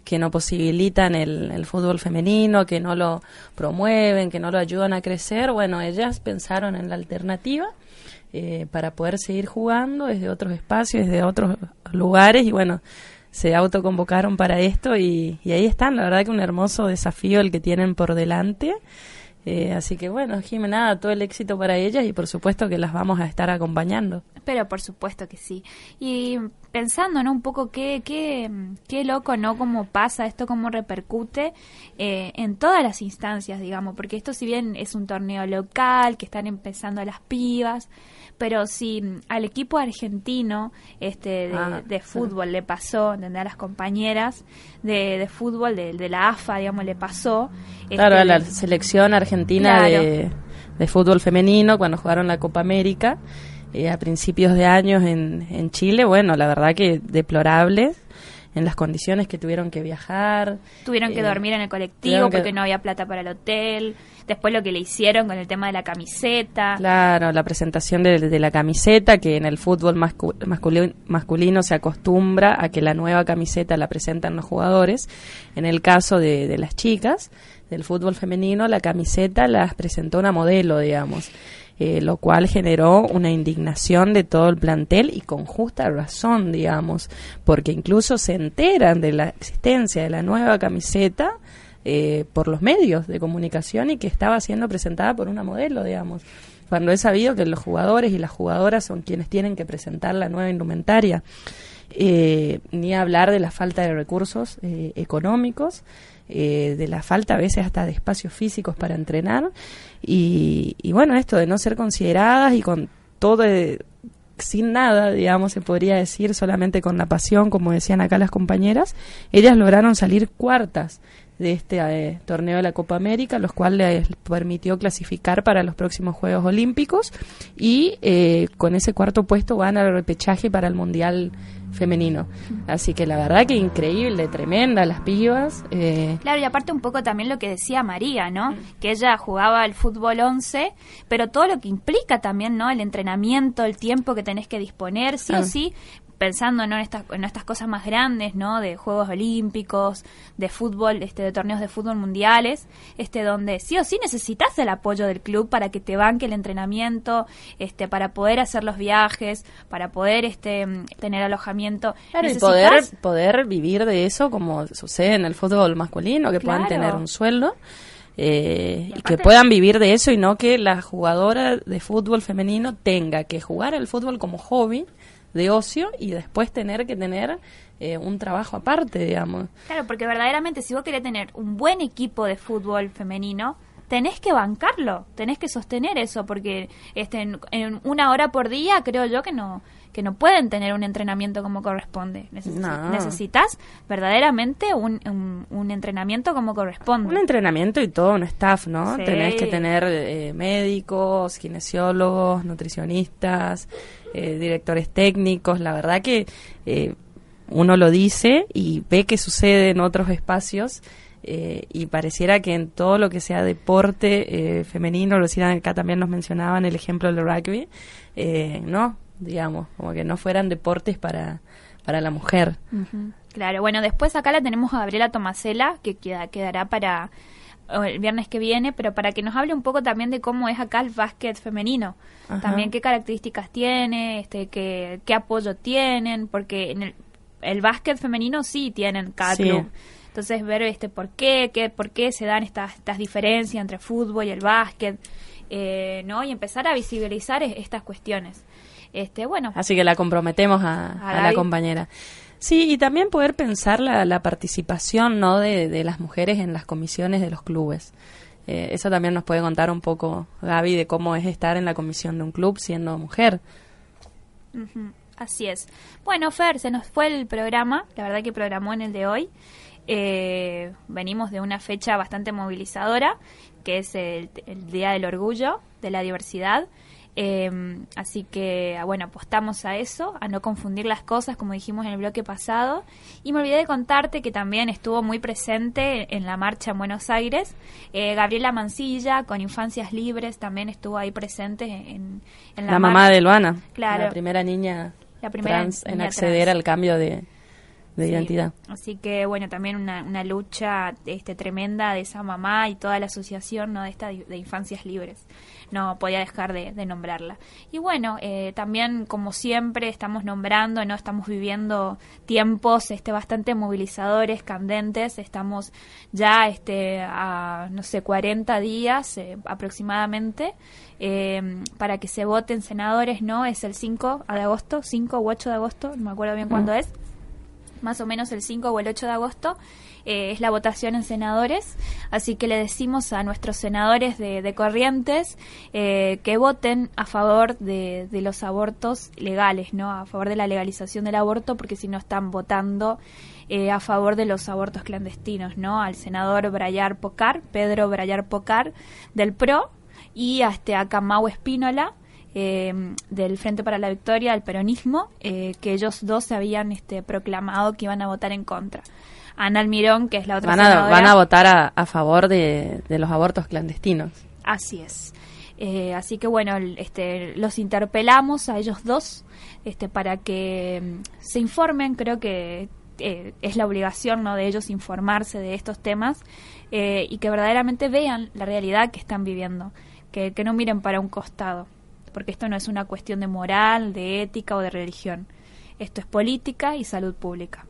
S4: que no posibilitan el, el, fútbol femenino, que no lo promueven, que no lo ayudan a crecer. Bueno, ellas pensaron en la alternativa eh, para poder seguir jugando desde otros espacios, desde otros lugares y bueno, se autoconvocaron para esto y, y ahí están. La verdad que un hermoso desafío el que tienen por delante. Eh, así que bueno, Jimena, todo el éxito para ellas y por supuesto que las vamos a estar acompañando.
S3: Pero por supuesto que sí. Y pensando, ¿no? Un poco qué, qué, qué loco, ¿no? Cómo pasa esto, cómo repercute eh, en todas las instancias, digamos, porque esto si bien es un torneo local, que están empezando las pibas, pero si al equipo argentino este de,
S4: Ah,
S3: de
S4: sí.
S3: fútbol le pasó, ¿entendés? A las compañeras de, de fútbol de, de la AFA, digamos, le pasó.
S4: Claro,
S3: este,
S4: a la selección argentina
S3: Claro.
S4: de, de fútbol femenino cuando jugaron la Copa América eh, a principios de años en, en Chile, bueno, la verdad que deplorables en las condiciones que tuvieron que viajar.
S3: Tuvieron que
S4: Eh,
S3: dormir en el colectivo
S4: que-
S3: porque no había plata para el hotel. Después lo que le hicieron con el tema de la camiseta.
S4: Claro, la presentación de, de la camiseta, que en el fútbol mascu- masculino, masculino se acostumbra a que la nueva camiseta la presentan los jugadores. En el caso de, de las chicas, del fútbol femenino, la camiseta las presentó una modelo, digamos. Eh, lo cual generó una indignación de todo el plantel y con justa razón, digamos, porque incluso se enteran de la existencia de la nueva camiseta eh, por los medios de comunicación y que estaba siendo presentada por una modelo, digamos. Cuando he sabido que los jugadores y las jugadoras son quienes tienen que presentar la nueva indumentaria. Eh, ni hablar de la falta de recursos eh, económicos, eh, de la falta a veces hasta de espacios físicos para entrenar. Y, y bueno, esto de no ser consideradas y con todo, eh, sin nada, digamos, se podría decir, solamente con la pasión, como decían acá las compañeras, ellas lograron salir cuartas de este eh, torneo de la Copa América, los cuales les permitió clasificar para los próximos Juegos Olímpicos y eh, con ese cuarto puesto van al repechaje para el Mundial femenino. Así que la verdad que increíble, tremenda las pibas. eh,
S3: Claro, y aparte un poco también lo que decía María, ¿no? Que ella jugaba al fútbol 11, pero todo lo que implica también, ¿no? El entrenamiento, el tiempo que tenés que disponer, sí
S4: Ah.
S3: o sí, pensando ¿no? en, estas, en estas cosas más grandes, ¿no? De Juegos Olímpicos, de fútbol, este, de torneos de fútbol mundiales, este, donde sí o sí necesitas el apoyo del club para que te banque el entrenamiento, este, para poder hacer los viajes, para poder este, tener alojamiento.
S4: Claro, y poder, poder vivir de eso como sucede en el fútbol masculino, que puedan tener un sueldo eh, y, que puedan vivir de eso y no que la jugadora de fútbol femenino tenga que jugar al fútbol como hobby de ocio y después tener que tener eh, un trabajo aparte, digamos.
S3: Claro, porque verdaderamente si vos querés tener un buen equipo de fútbol femenino, tenés que bancarlo, tenés que sostener eso, porque este, en, en una hora por día creo yo que no que no pueden tener un entrenamiento como corresponde.
S4: No.
S3: Necesitas verdaderamente un, un, un entrenamiento como corresponde.
S4: Un entrenamiento y todo un staff, ¿no?
S3: Sí.
S4: Tenés que tener eh, médicos, kinesiólogos, nutricionistas, eh, directores técnicos. La verdad que eh, uno lo dice y ve que sucede en otros espacios. eh, y pareciera que en todo lo que sea deporte eh, femenino, lo acá también nos mencionaban el ejemplo del rugby, eh, no, digamos, como que no fueran deportes para, para la mujer.
S3: Claro, bueno, después acá la tenemos a Gabriela Tomasela, que queda, quedará para el viernes que viene, pero para que nos hable un poco también de cómo es acá el básquet femenino.
S4: Ajá.
S3: También qué características tiene, este, qué, qué apoyo tienen, porque en el, el básquet femenino sí tienen cada
S4: Sí.
S3: club. Entonces ver este por qué, qué por qué se dan estas, estas diferencias entre fútbol y el básquet, eh, ¿no? Y empezar a visibilizar es- estas cuestiones. Este, bueno,
S4: Así que la comprometemos a,
S3: A
S4: a la compañera. Sí, y también poder pensar la, la participación ¿no? de, de las mujeres en las comisiones de los clubes. Eh, eso también nos puede contar un poco, Gaby, de cómo es estar en la comisión de un club siendo mujer.
S3: Así es. Bueno, Fer, se nos fue el programa, la verdad que programó en el de hoy. Eh, venimos de una fecha bastante movilizadora, que es el Día del Orgullo, de la Diversidad. Eh, así que, bueno, apostamos a eso, a no confundir las cosas, como dijimos en el bloque pasado. Y me olvidé de contarte que también estuvo muy presente en la marcha en Buenos Aires. Eh, Gabriela Mancilla, con Infancias Libres, también estuvo ahí presente en, en la,
S4: La, mamá de Luana,
S3: Claro.
S4: la primera niña
S3: La primera
S4: trans en
S3: niña
S4: acceder
S3: trans.
S4: al cambio de, de
S3: Sí.
S4: identidad.
S3: Así que bueno, también una, una lucha este, tremenda de esa mamá y toda la asociación ¿no? de esta de infancias libres. No podía dejar de, de nombrarla. Y bueno, eh, también como siempre estamos nombrando, no estamos viviendo tiempos este bastante movilizadores, candentes. Estamos ya este a no sé 40 días eh, aproximadamente eh, para que se voten senadores, ¿no? Es el 5 de agosto, 5 u 8 de agosto, no me acuerdo bien cuándo es más o menos el 5 o el 8 de agosto, eh, es la votación en senadores, así que le decimos a nuestros senadores de, Corrientes eh, que voten a favor de, los abortos legales, ¿no? A favor de la legalización del aborto, porque si no están votando eh, a favor de los abortos clandestinos, ¿no? Al senador Brayar Pocar, Pedro Brayar Pocar, del PRO, y a, este, a Camau Espínola, eh, del Frente para la Victoria, del peronismo, eh, que ellos dos se habían este, proclamado que iban a votar en contra. Ana Almirón, que es la otra
S4: Van a,
S3: senadora.
S4: van a votar a, a favor de, de los abortos clandestinos.
S3: Así es. Eh, así que bueno, este, los interpelamos a ellos dos este, para que mm, se informen. Creo que eh, es la obligación ¿no? de ellos informarse de estos temas eh, y que verdaderamente vean la realidad que están viviendo. Que, que no miren para un costado, porque esto no es una cuestión de moral, de ética o de religión. Esto es política y salud pública.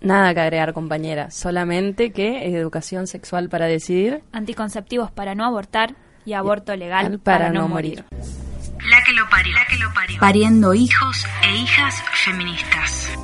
S4: Nada que agregar, compañera. Solamente que educación sexual para decidir.
S3: Anticonceptivos para no abortar y aborto legal
S4: para no morir.
S5: La que lo parió. La que lo parió.
S2: Pariendo
S5: hijos e hijas feministas.